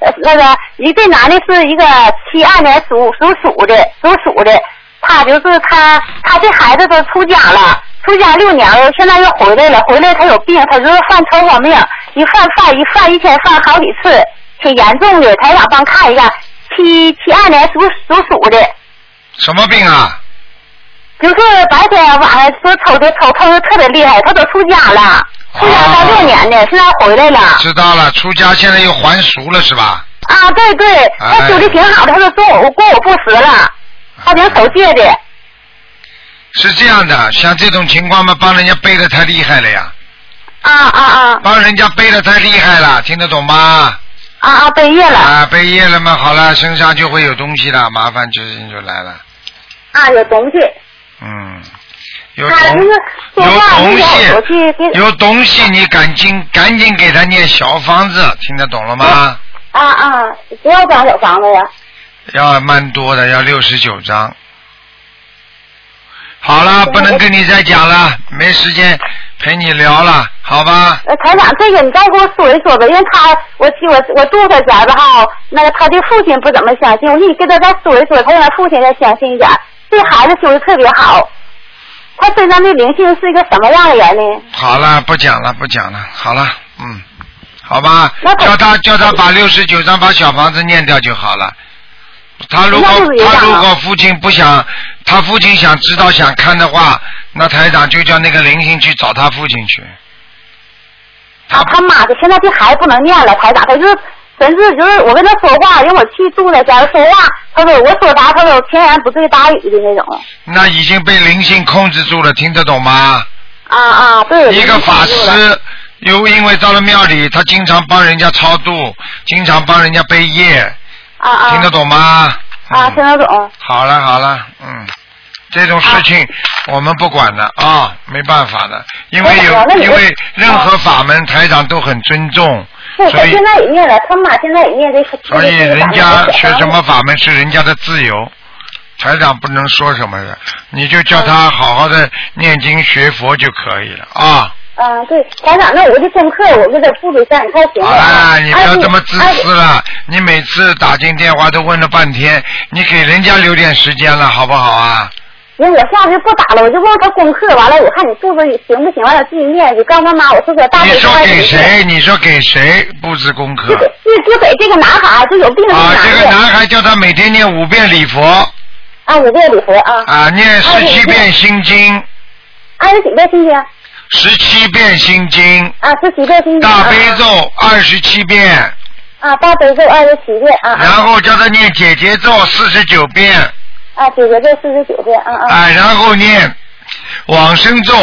[SPEAKER 6] 呃那个一这男的是一个七二年属属鼠的属鼠的，他就是他他这孩子都出家了。出家六年了，现在又回来了。回来他有病，他就是犯超光病，一犯犯一犯一天犯好几次，挺严重的。台长帮看一下，七七二年属属鼠的，
[SPEAKER 1] 什么病啊？
[SPEAKER 6] 就是白天晚上说抽的抽抽的特别厉害，他都出家了，出家到六年呢，现在回来了。
[SPEAKER 1] 知道了，出家现在又还俗了是吧？
[SPEAKER 6] 啊，对对，他修的挺好的，他说中午过我不食了，他挺守戒的。
[SPEAKER 1] 是这样的，像这种情况嘛，帮人家背的太厉害了呀，
[SPEAKER 6] 啊啊啊
[SPEAKER 1] 帮人家背的太厉害了，听得懂吗？
[SPEAKER 6] 啊啊！背业了
[SPEAKER 1] 啊，背业了嘛，好了，身上就会有东西了，麻烦就是就来了，
[SPEAKER 6] 啊，有东西。
[SPEAKER 1] 嗯，有
[SPEAKER 6] 他
[SPEAKER 1] 东
[SPEAKER 6] 就是
[SPEAKER 1] 有东西有东西，你赶紧赶紧给他念小房子，听得懂了吗？
[SPEAKER 6] 啊啊，不要张小房子呀。
[SPEAKER 1] 要蛮多的，要六十九张。好了，不能跟你再讲了，没时间陪你聊了，好吧？
[SPEAKER 6] 呃，台长，这个你再给我说一说吧，因为他我去我我住他家吧哈，那个他的父亲不怎么相信，我给你跟他再说一说，他让他父亲再相信一点。这孩子修的特别好，他身上的灵性是一个什么样的人呢？
[SPEAKER 1] 好了，不讲了，不讲了，好了，嗯，好吧
[SPEAKER 6] 那，
[SPEAKER 1] 叫他叫他把六十九张把小房子念掉就好了。他如果他如果父亲不想，他父亲想知道想看的话，那台长就叫那个灵性去找他父亲去。
[SPEAKER 6] 他，他妈的，现在这孩子不能念了，台长，他就是真是就是我跟他说话，因为我去住他家说话，他说我说啥，他说天然不对答语的那种。
[SPEAKER 1] 那已经被灵性控制住了，听得懂吗？
[SPEAKER 6] 啊啊啊，对。
[SPEAKER 1] 一个法师，又因为到了庙里，他经常帮人家超度，经常帮人家背业，
[SPEAKER 6] 啊啊。
[SPEAKER 1] 听得懂吗？
[SPEAKER 6] 啊，
[SPEAKER 1] 嗯
[SPEAKER 6] 听得懂。
[SPEAKER 1] 好了好了，嗯，这种事情我们不管了啊，没办法的，因为有因为任何法门台长都很尊重，
[SPEAKER 6] 现在也念了，他妈现在也念这个。
[SPEAKER 1] 所以人家学什么
[SPEAKER 6] 法
[SPEAKER 1] 法门是人家的自由，台长不能说什么的，你就叫他好好的念经学佛就可以了啊。
[SPEAKER 6] 嗯，对，台长，那我这功课我给他布置上，你看行吗？
[SPEAKER 1] 好啦，你不要
[SPEAKER 6] 哎
[SPEAKER 1] 这么自
[SPEAKER 6] 哎
[SPEAKER 1] 私了。你每次打进电话都问了半天，你给人家留点时间了，好不好啊？
[SPEAKER 6] 行，我下次不打了，我就问他功课，完了我看你布置行不行，完了自己念，就告诉他妈我是个大悲
[SPEAKER 1] 你说给谁？你说给谁布置功课
[SPEAKER 6] 就？给就就给这个男孩，就有病的
[SPEAKER 1] 啊，这个男孩叫他每天念五遍礼佛，
[SPEAKER 6] 啊，五遍礼佛啊，
[SPEAKER 1] 啊，念十七遍心经，
[SPEAKER 6] 二十几遍心经
[SPEAKER 1] 十七遍心经，
[SPEAKER 6] 啊，十七遍心经
[SPEAKER 1] 大悲
[SPEAKER 6] 啊
[SPEAKER 1] 咒二十七遍，
[SPEAKER 6] 啊，大悲咒二十七遍啊
[SPEAKER 1] 然
[SPEAKER 6] 啊
[SPEAKER 1] 后叫他念姐姐咒四十九遍，
[SPEAKER 6] 啊，姐姐咒四十九遍啊啊
[SPEAKER 1] 啊，然后念往生咒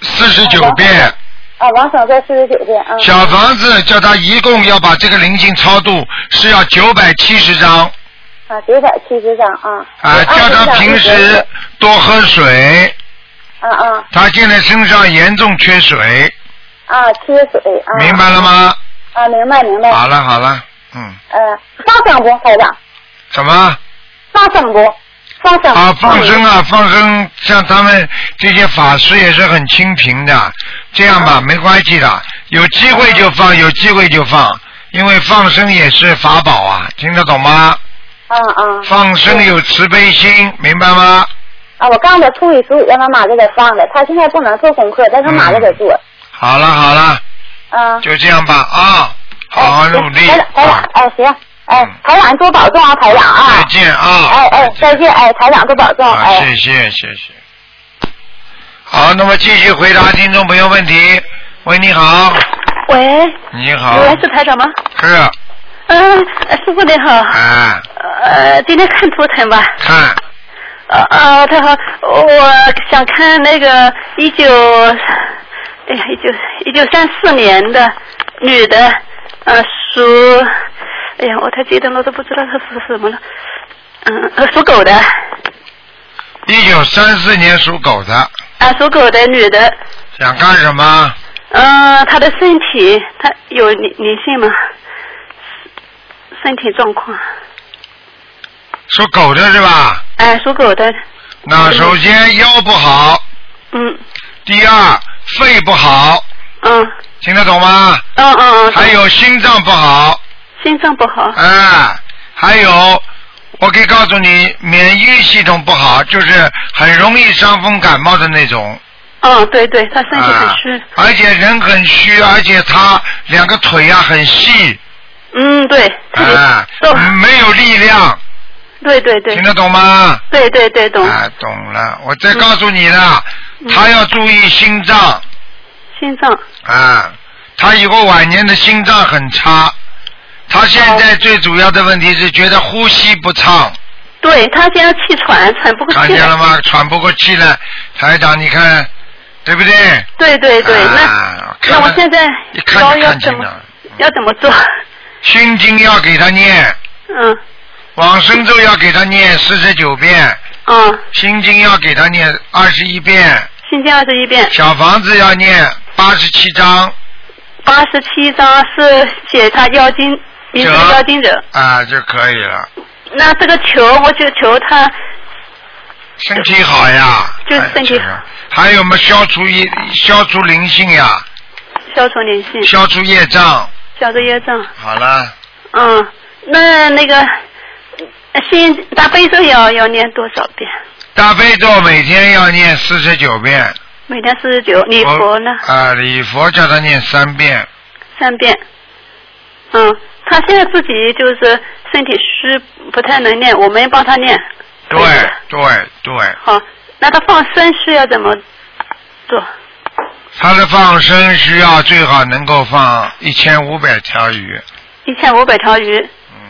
[SPEAKER 1] 四十九遍。
[SPEAKER 6] 啊，王生咒四十九遍啊
[SPEAKER 1] 小房子叫他一共要把这个灵性超度是要九百七十张
[SPEAKER 6] 啊，九百七十张啊
[SPEAKER 1] 啊，叫他平时多喝水，
[SPEAKER 6] 啊啊
[SPEAKER 1] 他现在身上严重缺水，
[SPEAKER 6] 啊缺水啊，
[SPEAKER 1] 明白了吗？
[SPEAKER 6] 啊，明白明白。
[SPEAKER 1] 好了好了，嗯，
[SPEAKER 6] 呃，放生不，台长？
[SPEAKER 1] 什么
[SPEAKER 6] 放生不？放生
[SPEAKER 1] 啊？放生啊放生，像他们这些法师也是很清贫的，这样吧，没关系的，有机会就放，有机会就放，因为放生也是法宝啊，听得懂吗？
[SPEAKER 6] 嗯嗯
[SPEAKER 1] 放生有慈悲心，明白吗？
[SPEAKER 6] 啊！我刚才初一十五让他妈给他放的，他现在不能做功课，但他妈给他做。
[SPEAKER 1] 好了好了，
[SPEAKER 6] 嗯。
[SPEAKER 1] 就这样吧啊，好好努力
[SPEAKER 6] 台长，台长
[SPEAKER 1] 啊，，
[SPEAKER 6] 哎，行，哎
[SPEAKER 1] 嗯，
[SPEAKER 6] 台长多保重啊，台长啊。
[SPEAKER 1] 再见啊，
[SPEAKER 6] 哎哎，再见，哎，台长多保重，
[SPEAKER 1] 好，
[SPEAKER 6] 哎。
[SPEAKER 1] 谢谢谢谢。好，那么继续回答听众朋友问题。喂，你好，
[SPEAKER 7] 喂，
[SPEAKER 1] 你好，
[SPEAKER 7] 喂，是台长吗？
[SPEAKER 1] 是，
[SPEAKER 7] 嗯、呃师傅你好。
[SPEAKER 1] 哎，
[SPEAKER 7] 呃，今天看图腾吧。
[SPEAKER 1] 看，
[SPEAKER 7] 呃呃，太好，我想看那个一九，哎呀，一九一九三四年的女的，呃，属，哎呀，我太激动了，都不知道他属什么了。嗯，呃，属狗的，
[SPEAKER 1] 一九三四年属狗的，
[SPEAKER 7] 啊，属狗的女的，
[SPEAKER 1] 想干什么？
[SPEAKER 7] 呃，她的身体，她有灵灵性吗？身体状况，
[SPEAKER 1] 属狗的是吧？
[SPEAKER 7] 哎，属狗的，
[SPEAKER 1] 那首先腰不好，
[SPEAKER 7] 嗯。
[SPEAKER 1] 第二肺不好，
[SPEAKER 7] 嗯。
[SPEAKER 1] 听得懂吗？
[SPEAKER 7] 嗯嗯嗯，
[SPEAKER 1] 还有心脏不好，
[SPEAKER 7] 心脏不好，
[SPEAKER 1] 啊，还有，我可以告诉你，免疫系统不好，就是很容易伤风感冒的那种。
[SPEAKER 7] 嗯，对对，他身体很
[SPEAKER 1] 啊
[SPEAKER 7] 虚，
[SPEAKER 1] 而且人很虚，而且他两个腿啊很细，
[SPEAKER 7] 嗯，对，特别
[SPEAKER 1] 啊，，没有力量，
[SPEAKER 7] 对对对
[SPEAKER 1] 听，得懂吗？
[SPEAKER 7] 对对对，懂。
[SPEAKER 1] 啊，懂了。我再告诉你了，
[SPEAKER 7] 嗯
[SPEAKER 1] 他要注意心脏
[SPEAKER 7] 心脏，
[SPEAKER 1] 啊，他以后晚年的心脏很差。他现在最主要的问题是觉得呼吸不畅，
[SPEAKER 7] 对他现在气喘，喘不过气来。
[SPEAKER 1] 看见了吗？喘不过气了，台长，你看，对不对？
[SPEAKER 7] 对对对，
[SPEAKER 1] 啊
[SPEAKER 7] 那那我现在
[SPEAKER 1] 一看
[SPEAKER 7] 要要怎么。要怎么做？
[SPEAKER 1] 心经要给他念，
[SPEAKER 7] 嗯
[SPEAKER 1] 往生咒要给他念四十九遍，
[SPEAKER 7] 嗯，
[SPEAKER 1] 心经要给他念二十一遍，
[SPEAKER 7] 心经二十一遍，
[SPEAKER 1] 小房子要念八十七章
[SPEAKER 7] 八十七章是写他妖精
[SPEAKER 1] 啊就可以了。
[SPEAKER 7] 那这个求，我就求他，
[SPEAKER 1] 身体好呀，
[SPEAKER 7] 就是身体好
[SPEAKER 1] 还有么消除一消除灵性呀，
[SPEAKER 7] 消除灵性，
[SPEAKER 1] 消除业障。
[SPEAKER 7] 消除业障。
[SPEAKER 1] 好了，
[SPEAKER 7] 嗯，那那个呃心大悲咒要要念多少遍？
[SPEAKER 1] 大悲咒每天要念四十九遍。
[SPEAKER 7] 每天四十九，礼佛呢？
[SPEAKER 1] 啊，礼佛叫他念三遍。
[SPEAKER 7] 三遍。嗯，他现在自己就是身体虚，不太能念，我们帮他念。
[SPEAKER 1] 对对对，
[SPEAKER 7] 好，那他放生需要怎么做？
[SPEAKER 1] 他的放生需要最好能够放一千五百条鱼，
[SPEAKER 7] 一千五百条鱼。
[SPEAKER 1] 嗯，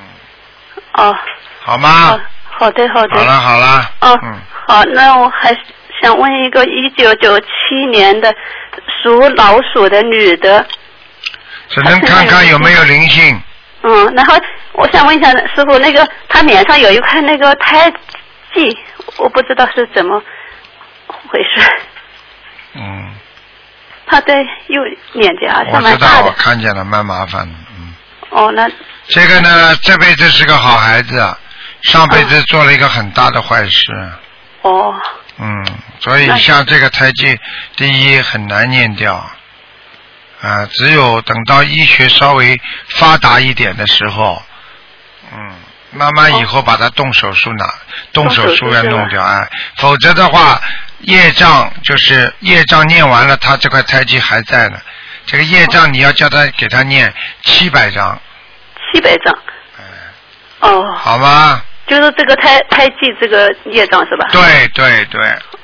[SPEAKER 7] 哦，
[SPEAKER 1] 好吗？
[SPEAKER 7] 好，好的，好的。
[SPEAKER 1] 好了好了，
[SPEAKER 7] 哦，
[SPEAKER 1] 嗯，
[SPEAKER 7] 好，那我还想问一个一九九七年的属老鼠的女的，
[SPEAKER 1] 只能看看有没有灵性。
[SPEAKER 7] 嗯，然后我想问一下师傅，那个他脸上有一块那个胎记，我不知道是怎么回事。
[SPEAKER 1] 嗯，
[SPEAKER 7] 他的右脸颊
[SPEAKER 1] 我知道，我。看见了，蛮麻烦的。嗯，
[SPEAKER 7] 哦，那
[SPEAKER 1] 这个呢，这辈子是个好孩子，上辈子做了一个很大的坏事。
[SPEAKER 7] 哦
[SPEAKER 1] 嗯，所以像这个胎记，第一很难念掉，啊，只有等到医学稍微发达一点的时候，嗯，慢慢以后把它动手术拿，动手术要弄掉，啊，否则的话，业障就是业障念完了，他这块胎记还在呢，这个业障你要叫他给他念七百张，
[SPEAKER 7] 七百张。哦，
[SPEAKER 1] 好吗？
[SPEAKER 7] 就是这个胎胎记这个业障是吧？
[SPEAKER 1] 对对对，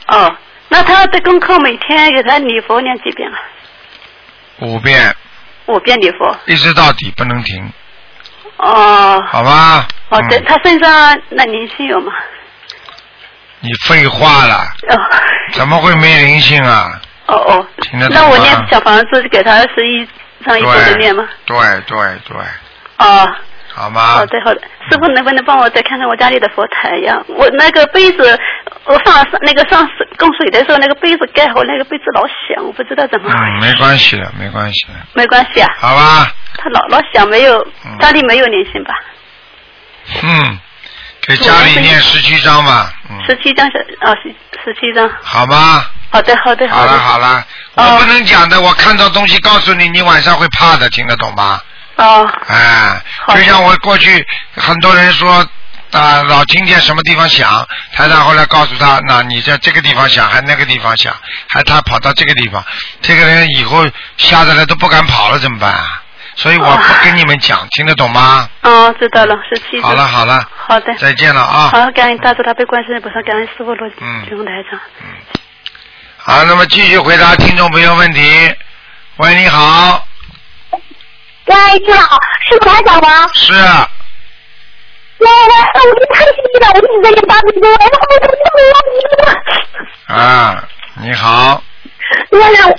[SPEAKER 7] 哦，那他的功课每天给他礼佛念几遍啊？
[SPEAKER 1] 五遍，
[SPEAKER 7] 五遍礼佛。
[SPEAKER 1] 一直到底不能停，
[SPEAKER 7] 哦。
[SPEAKER 1] 好吧？
[SPEAKER 7] 哦，对，
[SPEAKER 1] 嗯
[SPEAKER 7] 他身上那灵性有吗？
[SPEAKER 1] 你废话了，
[SPEAKER 7] 哦。
[SPEAKER 1] 怎么会没灵性啊？
[SPEAKER 7] 哦哦。
[SPEAKER 1] 听得懂
[SPEAKER 7] 那我
[SPEAKER 1] 吗
[SPEAKER 7] 念小房子给他十一上一周的念吗？
[SPEAKER 1] 对对对，
[SPEAKER 7] 哦。
[SPEAKER 1] 好吗？
[SPEAKER 7] 好的好的，师傅能不能帮我再看看我家里的佛台呀？我那个杯子，我放那个上水供水的时候，那个杯子盖好，那个杯子老响，我不知道怎么
[SPEAKER 1] 嗯，没关系的，没关系的，
[SPEAKER 7] 没关系啊，
[SPEAKER 1] 好吧？
[SPEAKER 7] 他老老响，没有
[SPEAKER 1] 嗯
[SPEAKER 7] 家里没有灵性吧？
[SPEAKER 1] 嗯，给家里念十七张吧，嗯，
[SPEAKER 7] 十七张是啊，十十七张。
[SPEAKER 1] 好吗？
[SPEAKER 7] 好的好的
[SPEAKER 1] 好
[SPEAKER 7] 的。
[SPEAKER 1] 了好了，我
[SPEAKER 7] 哦
[SPEAKER 1] 不能讲的，我看到东西告诉你，你晚上会怕的，听得懂吗？
[SPEAKER 7] 哦
[SPEAKER 1] 哎，就像我过去很多人说。啊，老听见什么地方响，台长后来告诉他，那你在这个地方响，还那个地方响，还他跑到这个地方，这个人以后吓得来都不敢跑了，怎么办啊？所以我不跟你们讲，听得懂吗？
[SPEAKER 7] 哦，知道了，十七张。
[SPEAKER 1] 好了好了，
[SPEAKER 7] 好的。
[SPEAKER 1] 再见了啊！
[SPEAKER 7] 好，感恩大主他被关心的菩萨，感恩师傅罗
[SPEAKER 1] 嗯
[SPEAKER 7] 金龙台长。
[SPEAKER 1] 嗯好，那么继续回答听众朋友问题。喂，你好，
[SPEAKER 8] 喂，你好，是台长吗？
[SPEAKER 1] 是
[SPEAKER 8] 喂喂，我真太幸运了，我一直在念八字经，然后我怎么这么忘记了？
[SPEAKER 1] 啊，你好，
[SPEAKER 8] 我想，我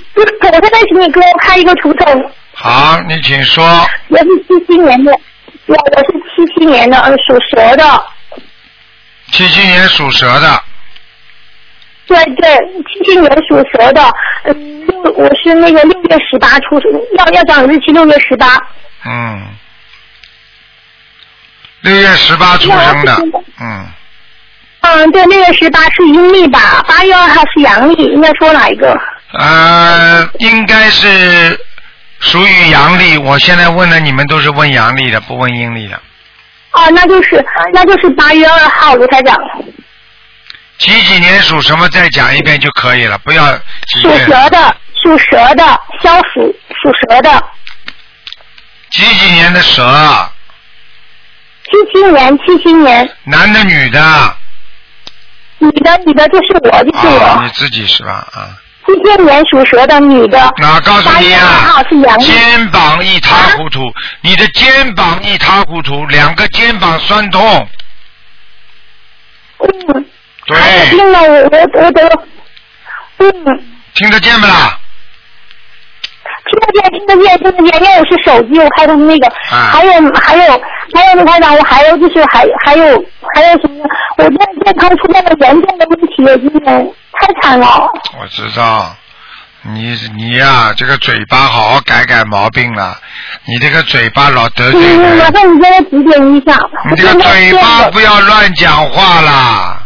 [SPEAKER 8] 现在请你给我看一个图腾，
[SPEAKER 1] 好，你请说。
[SPEAKER 8] 我是七七年的，我我是七七年的，嗯，属蛇的。
[SPEAKER 1] 七七年属蛇的，
[SPEAKER 8] 对对，七七年属蛇的，嗯，六我是那个六月十八出生，要要讲日期六月十八。
[SPEAKER 1] 嗯，六月十八出生的嗯，
[SPEAKER 8] 嗯，对，六月十八是阴历吧？八月二号是阳历，应该说哪一个？
[SPEAKER 1] 呃，应该是属于阳历。我现在问的你们都是问阳历的，不问阴历的。
[SPEAKER 8] 哦，那就是那就是八月二号，卢台长。
[SPEAKER 1] 几几年属什么？再讲一遍就可以了，不要几
[SPEAKER 8] 属
[SPEAKER 1] 月。
[SPEAKER 8] 蛇的，属蛇的，肖属属蛇的，
[SPEAKER 1] 几几年的蛇？啊
[SPEAKER 8] 七七年，七七年，
[SPEAKER 1] 男的女的？
[SPEAKER 8] 女的，女的就是我，就是
[SPEAKER 1] 啊，
[SPEAKER 8] 我
[SPEAKER 1] 你，自己是吧？啊，
[SPEAKER 8] 七七年属蛇的女的，
[SPEAKER 1] 那告诉
[SPEAKER 8] 八月二
[SPEAKER 1] 你啊
[SPEAKER 8] 号是阳，历，
[SPEAKER 1] 肩膀一塌糊涂，你的肩膀一塌糊涂，两个肩膀酸痛，
[SPEAKER 8] 嗯，
[SPEAKER 1] 对，
[SPEAKER 8] 病了，我我我得，嗯。
[SPEAKER 1] 听得见不啦？
[SPEAKER 8] 听得见，听得见，听得见，因为我是手机，我开的那个，
[SPEAKER 1] 啊
[SPEAKER 8] 还有还有还有，那台长，我还有就是还还有还有什么？我这健康出现了严重的问题了，今年太惨了。
[SPEAKER 1] 我知道，你你呀、这个嘴巴好好改改毛病了，你这个嘴巴老得罪
[SPEAKER 8] 嗯，麻，烦你给我指点一下。
[SPEAKER 1] 你这个嘴巴不要乱讲话啦。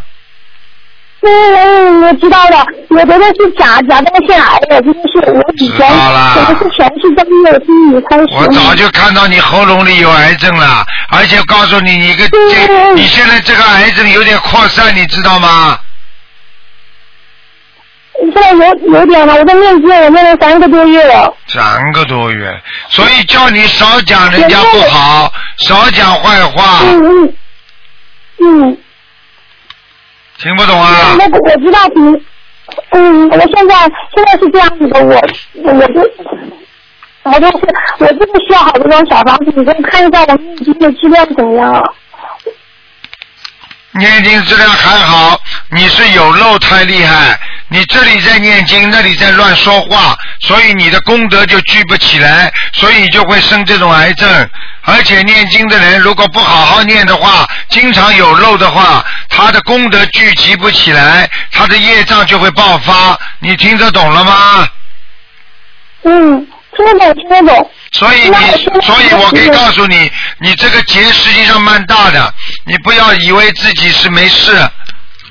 [SPEAKER 8] 嗯嗯，我知道了，我得的是甲甲状腺癌的，就是我以前我的是前世都没有听你开始。
[SPEAKER 1] 我早就看到你喉咙里有癌症了，而且告诉你，你个这
[SPEAKER 8] 嗯
[SPEAKER 1] 你现在这个癌症有点扩散，你知道吗？
[SPEAKER 8] 现在有有点了，我在念经，我念了三个多月了。
[SPEAKER 1] 三个多月，所以叫你少讲人家不好，少讲坏话，
[SPEAKER 8] 嗯嗯嗯。
[SPEAKER 1] 听不懂啊？
[SPEAKER 8] 那个我知道你，嗯，我现在现在是这样子的，我我就我就是我就是需要好多张小房子，你给我看一下我念经的质量怎么样了？
[SPEAKER 1] 念经质量还好，你是有漏太厉害，你这里在念经，那里在乱说话，所以你的功德就聚不起来，所以你就会生这种癌症。而且念经的人如果不好好念的话，经常有漏的话，他的功德聚集不起来，他的业障就会爆发。你听得懂了吗？
[SPEAKER 8] 嗯，听得懂，听得懂。
[SPEAKER 1] 所以你，所以我可以告诉你，你这个结实际上蛮大的，你不要以为自己是没事。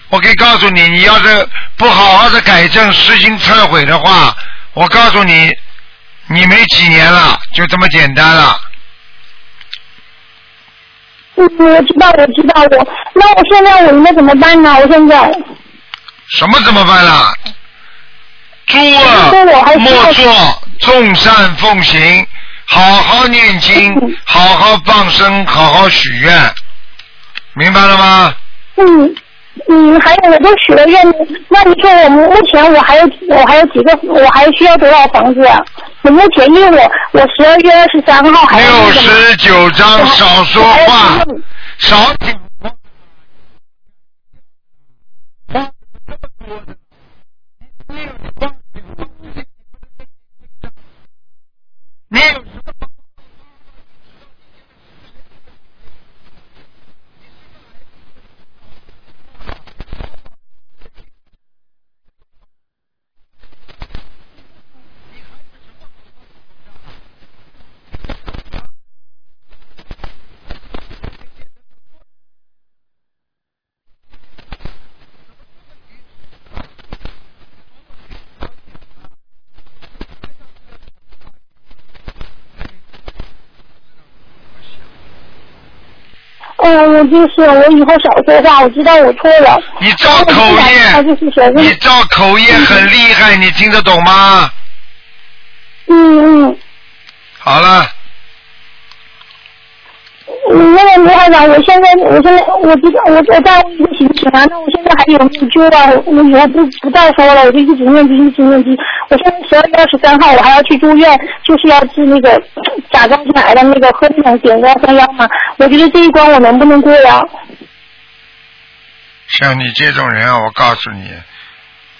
[SPEAKER 1] 我可以告诉你，你要是不好好的改正、实行忏悔的话，我告诉你，你没几年了，就这么简单了。
[SPEAKER 8] 嗯，我知道，我知道，我那我现在我应该怎么办呢？我现在
[SPEAKER 1] 什么怎么办啦？诸恶莫作，众善奉行，好好念经
[SPEAKER 8] 嗯，
[SPEAKER 1] 好好放生，好好许愿，明白了吗？
[SPEAKER 8] 嗯嗯，还有我都许了愿，那你说我目前我还有我还有几个，我还需要多少房子啊？我目前因为我我十二月二十三号还有
[SPEAKER 1] 六
[SPEAKER 8] 那个
[SPEAKER 1] 十九张，少说话，少讲话。你有什么
[SPEAKER 8] 就是我以后少说话，我知道我错了。
[SPEAKER 1] 你造口
[SPEAKER 8] 他
[SPEAKER 1] 业，
[SPEAKER 8] 就是学
[SPEAKER 1] 你
[SPEAKER 8] 生，
[SPEAKER 1] 造口业很厉害，你听得懂吗？
[SPEAKER 8] 嗯嗯。
[SPEAKER 1] 好了，
[SPEAKER 8] 嗯，那个卢台长，我现在我现在我知道我我在一个行情啊，那我现在还有没有救啊？我以后不不再说了，我就一直念经，一直念经。我现在十二月二十三号我还要去住院，就是要治那个甲状腺癌的那个喝那种碘幺三幺嘛。我觉得这一关我能不能过呀？
[SPEAKER 1] 像你这种人啊，我告诉你，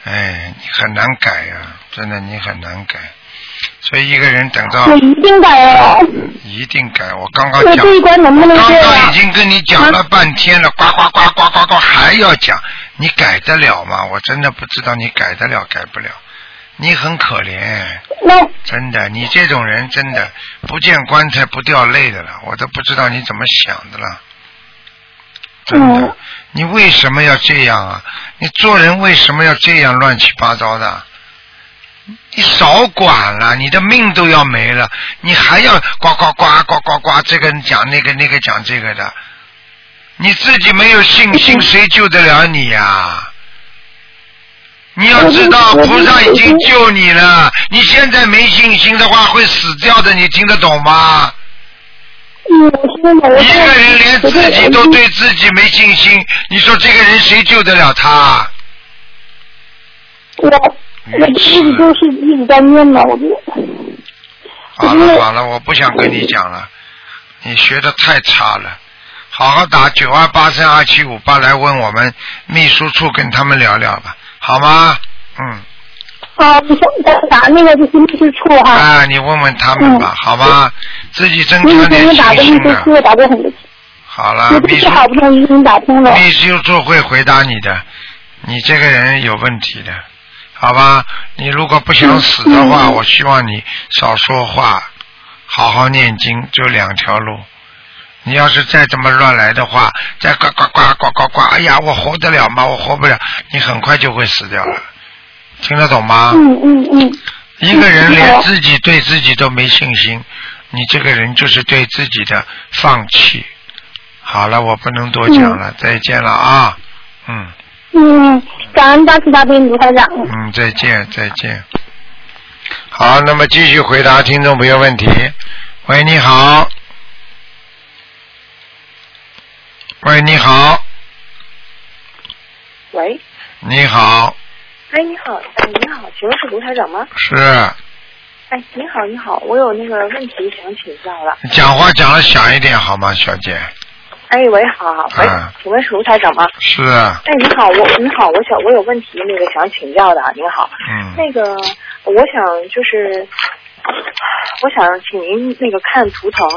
[SPEAKER 1] 哎，你很难改呀、真的你很难改。所以一个人等到
[SPEAKER 8] 我一定改啊！
[SPEAKER 1] 一定改，我刚刚
[SPEAKER 8] 我
[SPEAKER 1] 讲，
[SPEAKER 8] 这一关能不能
[SPEAKER 1] 刚
[SPEAKER 8] 过呀
[SPEAKER 1] 刚已？经跟你讲了半天了，呱呱呱呱呱呱，还要讲，你改得了吗？我真的不知道你改得了改不了，你很可怜，
[SPEAKER 8] 那
[SPEAKER 1] 真的，你这种人真的不见棺材不掉泪的了，我都不知道你怎么想的了，真的，
[SPEAKER 8] 嗯。
[SPEAKER 1] 你为什么要这样啊？你做人为什么要这样乱七八糟的？你少管了，你的命都要没了，你还要呱呱呱呱呱呱，这个讲那个那个讲这个的，你自己没有信心，谁救得了你呀、你要知道，菩萨已经救你了，你现在没信心的话会死掉的，你听得懂吗？一个人连自己都对自己没信心，你说这个人谁救得了他？
[SPEAKER 8] 我我一直都是一直在念嘛，我就
[SPEAKER 1] 好了好了，我不想跟你讲了，你学的太差了。好好打九二八三二七五八来问我们秘书处，跟他们聊聊吧，好吗？嗯，
[SPEAKER 8] 啊，你说打打那个就是秘书处哈。
[SPEAKER 1] 啊，你问问他们吧，
[SPEAKER 8] 嗯
[SPEAKER 1] 好吗？自己增
[SPEAKER 8] 我以
[SPEAKER 1] 强点
[SPEAKER 8] 前打过秘
[SPEAKER 1] 信心啊。
[SPEAKER 8] 书处，打过很多次，
[SPEAKER 1] 好了
[SPEAKER 8] 我，
[SPEAKER 1] 秘书
[SPEAKER 8] 好不容易给你打通了。
[SPEAKER 1] 秘书处会回答你的，你这个人有问题的，好吧？你如果不想死的话，
[SPEAKER 8] 嗯
[SPEAKER 1] 我希望你少说话，好好念经，就两条路。你要是再这么乱来的话，再呱呱呱呱呱呱，哎呀，我活得了吗？我活不了，你很快就会死掉了，听得懂吗？
[SPEAKER 8] 嗯嗯嗯，
[SPEAKER 1] 一个人连
[SPEAKER 8] 嗯
[SPEAKER 1] 自己对自己都没信心，你这个人就是对自己的放弃。好了，我不能多讲了，再见了啊！嗯
[SPEAKER 8] 嗯，感恩大慈大悲卢台长。
[SPEAKER 1] 嗯，再见再见。好，那么继续回答听众朋友问题。喂，你好。喂，你好，
[SPEAKER 9] 喂，
[SPEAKER 1] 你好，
[SPEAKER 9] 哎，你好，哎，你好，请问是卢台长吗？
[SPEAKER 1] 是
[SPEAKER 9] 哎，你好，你好，我有那个问题想请教了。
[SPEAKER 1] 你讲话讲的响一点好吗，小姐？
[SPEAKER 9] 哎，哎，喂，好好，喂，
[SPEAKER 1] 啊
[SPEAKER 9] 请问是卢台长吗？
[SPEAKER 1] 是啊，
[SPEAKER 9] 哎，你好，我你好，我想我有问题，那个想请教的，您好，
[SPEAKER 1] 嗯，
[SPEAKER 9] 那个我想就是，我想请您那个看图腾，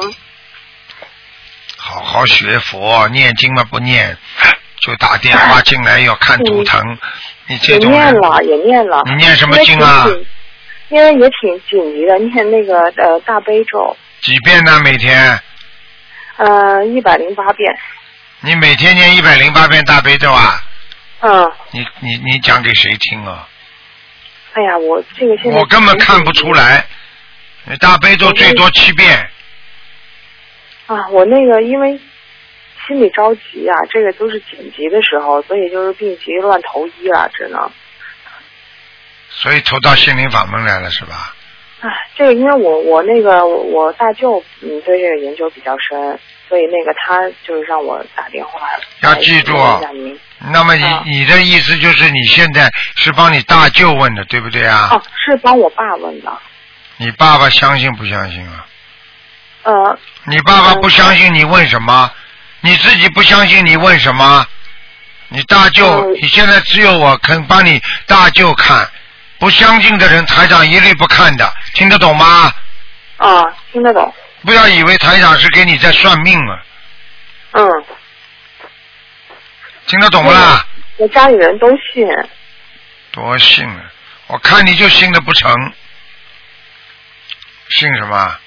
[SPEAKER 1] 好好学佛，念经嘛不念，就打电话 进来要看图腾，你
[SPEAKER 9] 也
[SPEAKER 1] 这种人，
[SPEAKER 9] 念了，也念了，
[SPEAKER 1] 你念什么经啊？
[SPEAKER 9] 因为也挺紧急的，念那个呃大悲咒，
[SPEAKER 1] 几遍呢？每天？
[SPEAKER 9] 呃一百零八遍，
[SPEAKER 1] 你每天念一百零八遍大悲咒啊？
[SPEAKER 9] 嗯，
[SPEAKER 1] 你你你讲给谁听啊？
[SPEAKER 9] 哎呀，我这个现在
[SPEAKER 1] 我根本看不出来。大悲咒最多七遍，
[SPEAKER 9] 啊，我那个因为心里着急啊，这个都是紧急的时候，所以就是病急乱投医了，只能。
[SPEAKER 1] 所以投到心灵法门来了是吧？
[SPEAKER 9] 哎，这个因为我我那个我我大舅嗯对这个研究比较深，所以那个他就是让我打电话
[SPEAKER 1] 要记住
[SPEAKER 9] 来问一下您。
[SPEAKER 1] 那么你、
[SPEAKER 9] 啊
[SPEAKER 1] 你的意思就是你现在是帮你大舅问的，对不对啊？
[SPEAKER 9] 哦，是帮我爸问的。
[SPEAKER 1] 你爸爸相信不相信啊？
[SPEAKER 9] 呃，
[SPEAKER 1] 你爸爸不相信你问什么？你自己不相信你问什么？你大舅，
[SPEAKER 9] 嗯
[SPEAKER 1] 你现在只有我肯帮你大舅看，不相信的人台长一律不看的，听得懂吗？
[SPEAKER 9] 啊，听得懂。
[SPEAKER 1] 不要以为台长是给你在算命啊，
[SPEAKER 9] 嗯，
[SPEAKER 1] 听得懂不啦？
[SPEAKER 9] 我家里人都信。
[SPEAKER 1] 多信啊，我看你就信的不成，信什么？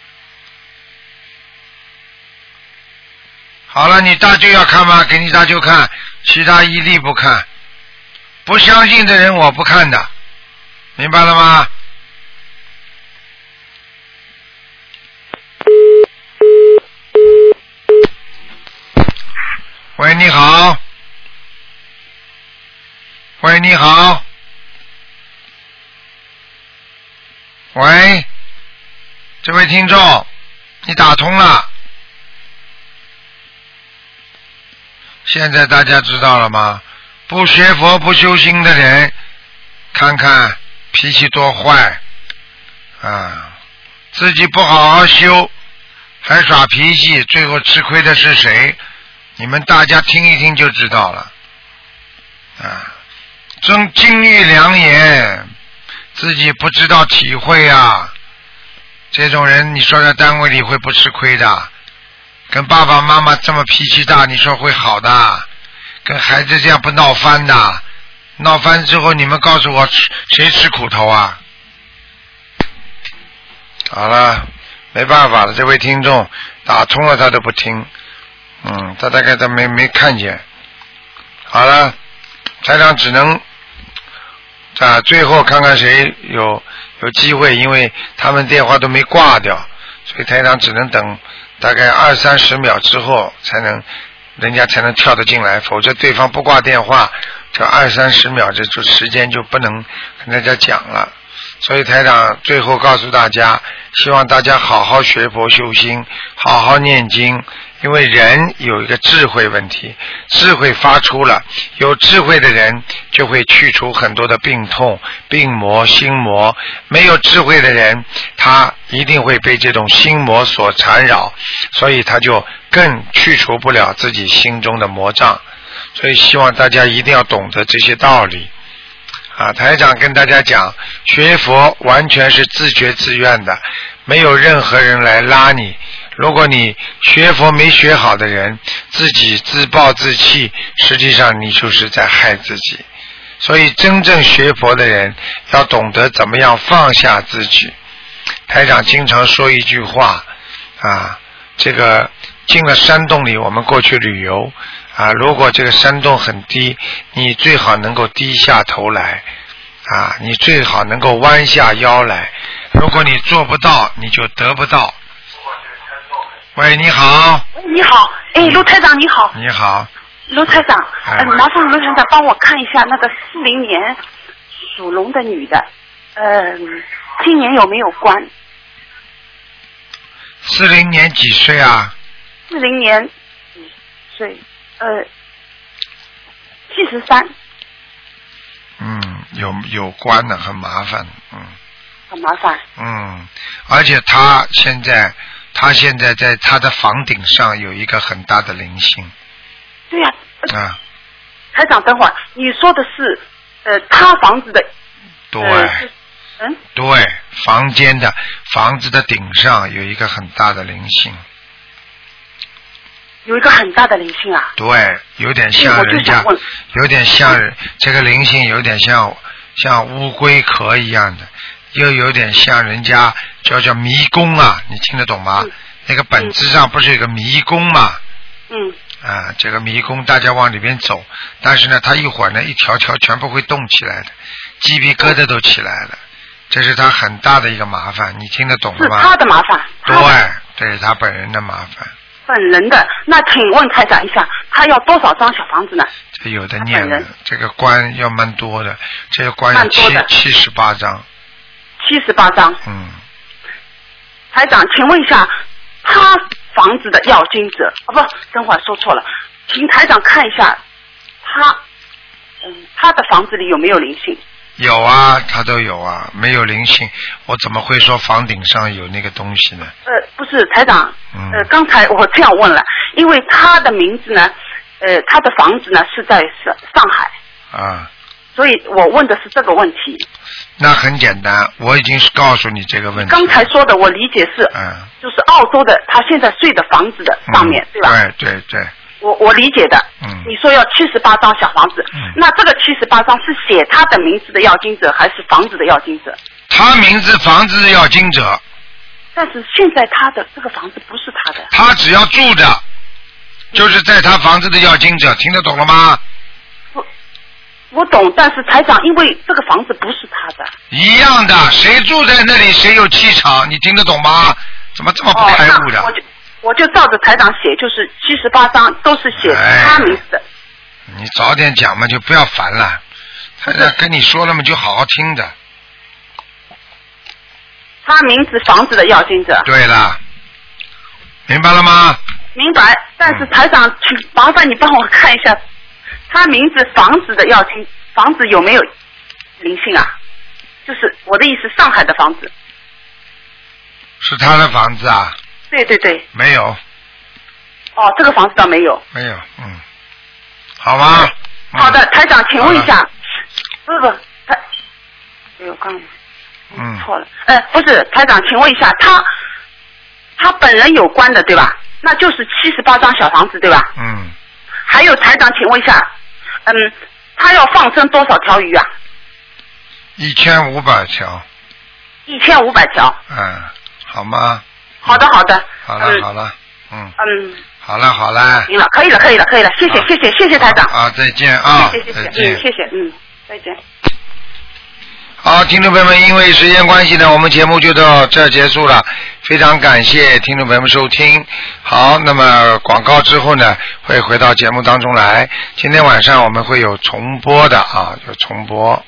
[SPEAKER 1] 好了，你大舅要看吗？给你大舅看，其他一律不看。不相信的人我不看的，明白了吗？喂，你好。喂，你好。喂，这位听众，你打通了。现在大家知道了吗？不学佛、不修心的人，看看脾气多坏啊！自己不好好修，还耍脾气，最后吃亏的是谁？你们大家听一听就知道了啊！真金玉良言，自己不知道体会啊！这种人，你说在单位里会不吃亏的？跟爸爸妈妈这么脾气大，你说会好的？跟孩子这样不闹翻的？闹翻之后，你们告诉我谁吃苦头啊？好了，没办法了，这位听众打通了他都不听，嗯，他大概他没没看见。好了，台长只能啊，最后看看谁有有机会，因为他们电话都没挂掉，所以台长只能等大概二三十秒之后才能，人家才能跳得进来，否则对方不挂电话，这二三十秒这就时间就不能跟大家讲了。所以台长最后告诉大家，希望大家好好学佛修心，好好念经，因为人有一个智慧问题，智慧发出了，有智慧的人就会去除很多的病痛、病魔、心魔；没有智慧的人，他一定会被这种心魔所缠绕，所以他就更去除不了自己心中的魔障。所以希望大家一定要懂得这些道理。啊，台长跟大家讲，学佛完全是自觉自愿的，没有任何人来拉你。如果你学佛没学好的人，自己自暴自弃，实际上你就是在害自己。所以真正学佛的人要懂得怎么样放下自己。台长经常说一句话啊，这个进了山洞里，我们过去旅游啊，如果这个山洞很低，你最好能够低下头来啊，你最好能够弯下腰来。如果你做不到，你就得不到。喂，你好，
[SPEAKER 7] 你好，哎，卢台长你好，
[SPEAKER 1] 你好，
[SPEAKER 7] 卢台长，麻烦卢台长帮我看一下那个四零年属龙的女的，呃、今年有没有关？
[SPEAKER 1] 四零年几岁啊？
[SPEAKER 7] 四零年几岁？呃，七十三，
[SPEAKER 1] 嗯，有有关的，很麻烦，嗯
[SPEAKER 7] 很麻烦。
[SPEAKER 1] 嗯，而且他现在他现在在他的房顶上有一个很大的灵性。
[SPEAKER 10] 对呀、
[SPEAKER 1] 啊，
[SPEAKER 10] 台长，等会儿你说的是呃他房子的
[SPEAKER 1] 对、
[SPEAKER 10] 呃嗯？
[SPEAKER 1] 对，房间的房子的顶上有一个很大的灵性，
[SPEAKER 10] 有一个很大的灵性啊。
[SPEAKER 1] 对，有点像人家，有点像人这个灵性，有点像像乌龟壳一样的，又有点像人家叫叫迷宫啊，你听得懂吗？
[SPEAKER 10] 嗯
[SPEAKER 1] 那个本质上不是有个迷宫嘛？
[SPEAKER 10] 嗯
[SPEAKER 1] 啊，这个迷宫大家往里边走，但是呢，它一会儿呢，一条条全部会动起来的，鸡皮疙瘩都起来了，这是他很大的一个麻烦，你听得懂吗？
[SPEAKER 10] 他的麻烦，
[SPEAKER 1] 对，这是，他本人的麻烦，
[SPEAKER 10] 本人的。那请问台长一下，他要多少张小房子呢？
[SPEAKER 1] 这有的念了这个关要蛮多的，这个关有七七十八章，
[SPEAKER 10] 七十八张。
[SPEAKER 1] 嗯，
[SPEAKER 10] 台长，请问一下，他房子的要金者啊，不，等会儿说错了，请台长看一下他，嗯，他的房子里有没有灵性？
[SPEAKER 1] 有啊，他都有啊，没有灵性，我怎么会说房顶上有那个东西呢？
[SPEAKER 10] 呃，不是，台长，
[SPEAKER 1] 嗯
[SPEAKER 10] 呃，刚才我这样问了，因为他的名字呢，呃，他的房子呢是在上上海，
[SPEAKER 1] 啊，
[SPEAKER 10] 所以我问的是这个问题。
[SPEAKER 1] 那很简单，我已经是告诉你这个问题。
[SPEAKER 10] 刚才说的我理解是，
[SPEAKER 1] 嗯，
[SPEAKER 10] 就是澳洲的他现在睡的房子的上面，
[SPEAKER 1] 嗯
[SPEAKER 10] 对吧？
[SPEAKER 1] 对对对，
[SPEAKER 10] 我我理解的。
[SPEAKER 1] 嗯
[SPEAKER 10] 你说要七十八张小房子，
[SPEAKER 1] 嗯
[SPEAKER 10] 那这个七十八张是写他的名字的要经者，还是房子的要经者？
[SPEAKER 1] 他名字房子的要经者，
[SPEAKER 10] 但是现在他的这个房子不是他的，
[SPEAKER 1] 他只要住着，就是在他房子的要经者，听得懂了吗？
[SPEAKER 10] 我懂。但是台长，因为这个房子不是他的，
[SPEAKER 1] 一样的，谁住在那里谁有气场，你听得懂吗？怎么这么不
[SPEAKER 10] 哦，
[SPEAKER 1] 开悟的？
[SPEAKER 10] 那我就我就照着台长写，就是七十八张都是写
[SPEAKER 1] 哎
[SPEAKER 10] 他名字的。
[SPEAKER 1] 你早点讲嘛，就不要烦了。他这跟你说了嘛，就好好听着。
[SPEAKER 10] 他名字房子的要经者，
[SPEAKER 1] 对了，明白了吗？
[SPEAKER 10] 明白。但是台长，请麻烦你帮我看一下，他名字房子的要听房子有没有灵性啊？就是我的意思，上海的房子。
[SPEAKER 1] 是他的房子啊？
[SPEAKER 10] 对对对，
[SPEAKER 1] 没有，
[SPEAKER 10] 哦，这个房子倒没有。
[SPEAKER 1] 没有，嗯，好吗？
[SPEAKER 10] 好的，台长，请问一下
[SPEAKER 1] 好，
[SPEAKER 10] 不不，台，哎呦，刚
[SPEAKER 1] 嗯，
[SPEAKER 10] 错了，呃，不是，台长，请问一下，他他本人有关的对吧？那就是七十八张小房子对吧？
[SPEAKER 1] 嗯，
[SPEAKER 10] 还有台长，请问一下，嗯，他要放生多少条鱼啊？
[SPEAKER 1] 一千五百条，
[SPEAKER 10] 一千五百条。
[SPEAKER 1] 嗯，好吗？
[SPEAKER 10] 好的，好的。
[SPEAKER 1] 好了，
[SPEAKER 10] 嗯
[SPEAKER 1] 好了，嗯，
[SPEAKER 10] 嗯，
[SPEAKER 1] 好了，好了，
[SPEAKER 10] 行了，可以了，可以了，可以了，谢谢，谢谢，谢谢台长。
[SPEAKER 1] 啊，再见啊，
[SPEAKER 10] 谢谢，谢谢，嗯，
[SPEAKER 1] 再见。
[SPEAKER 10] 谢谢，嗯，再见。
[SPEAKER 1] 好，听众朋友们，因为时间关系呢，我们节目就到这结束了。非常感谢听众朋友们收听。好，那么广告之后呢，会回到节目当中来。今天晚上我们会有重播的啊，有重播。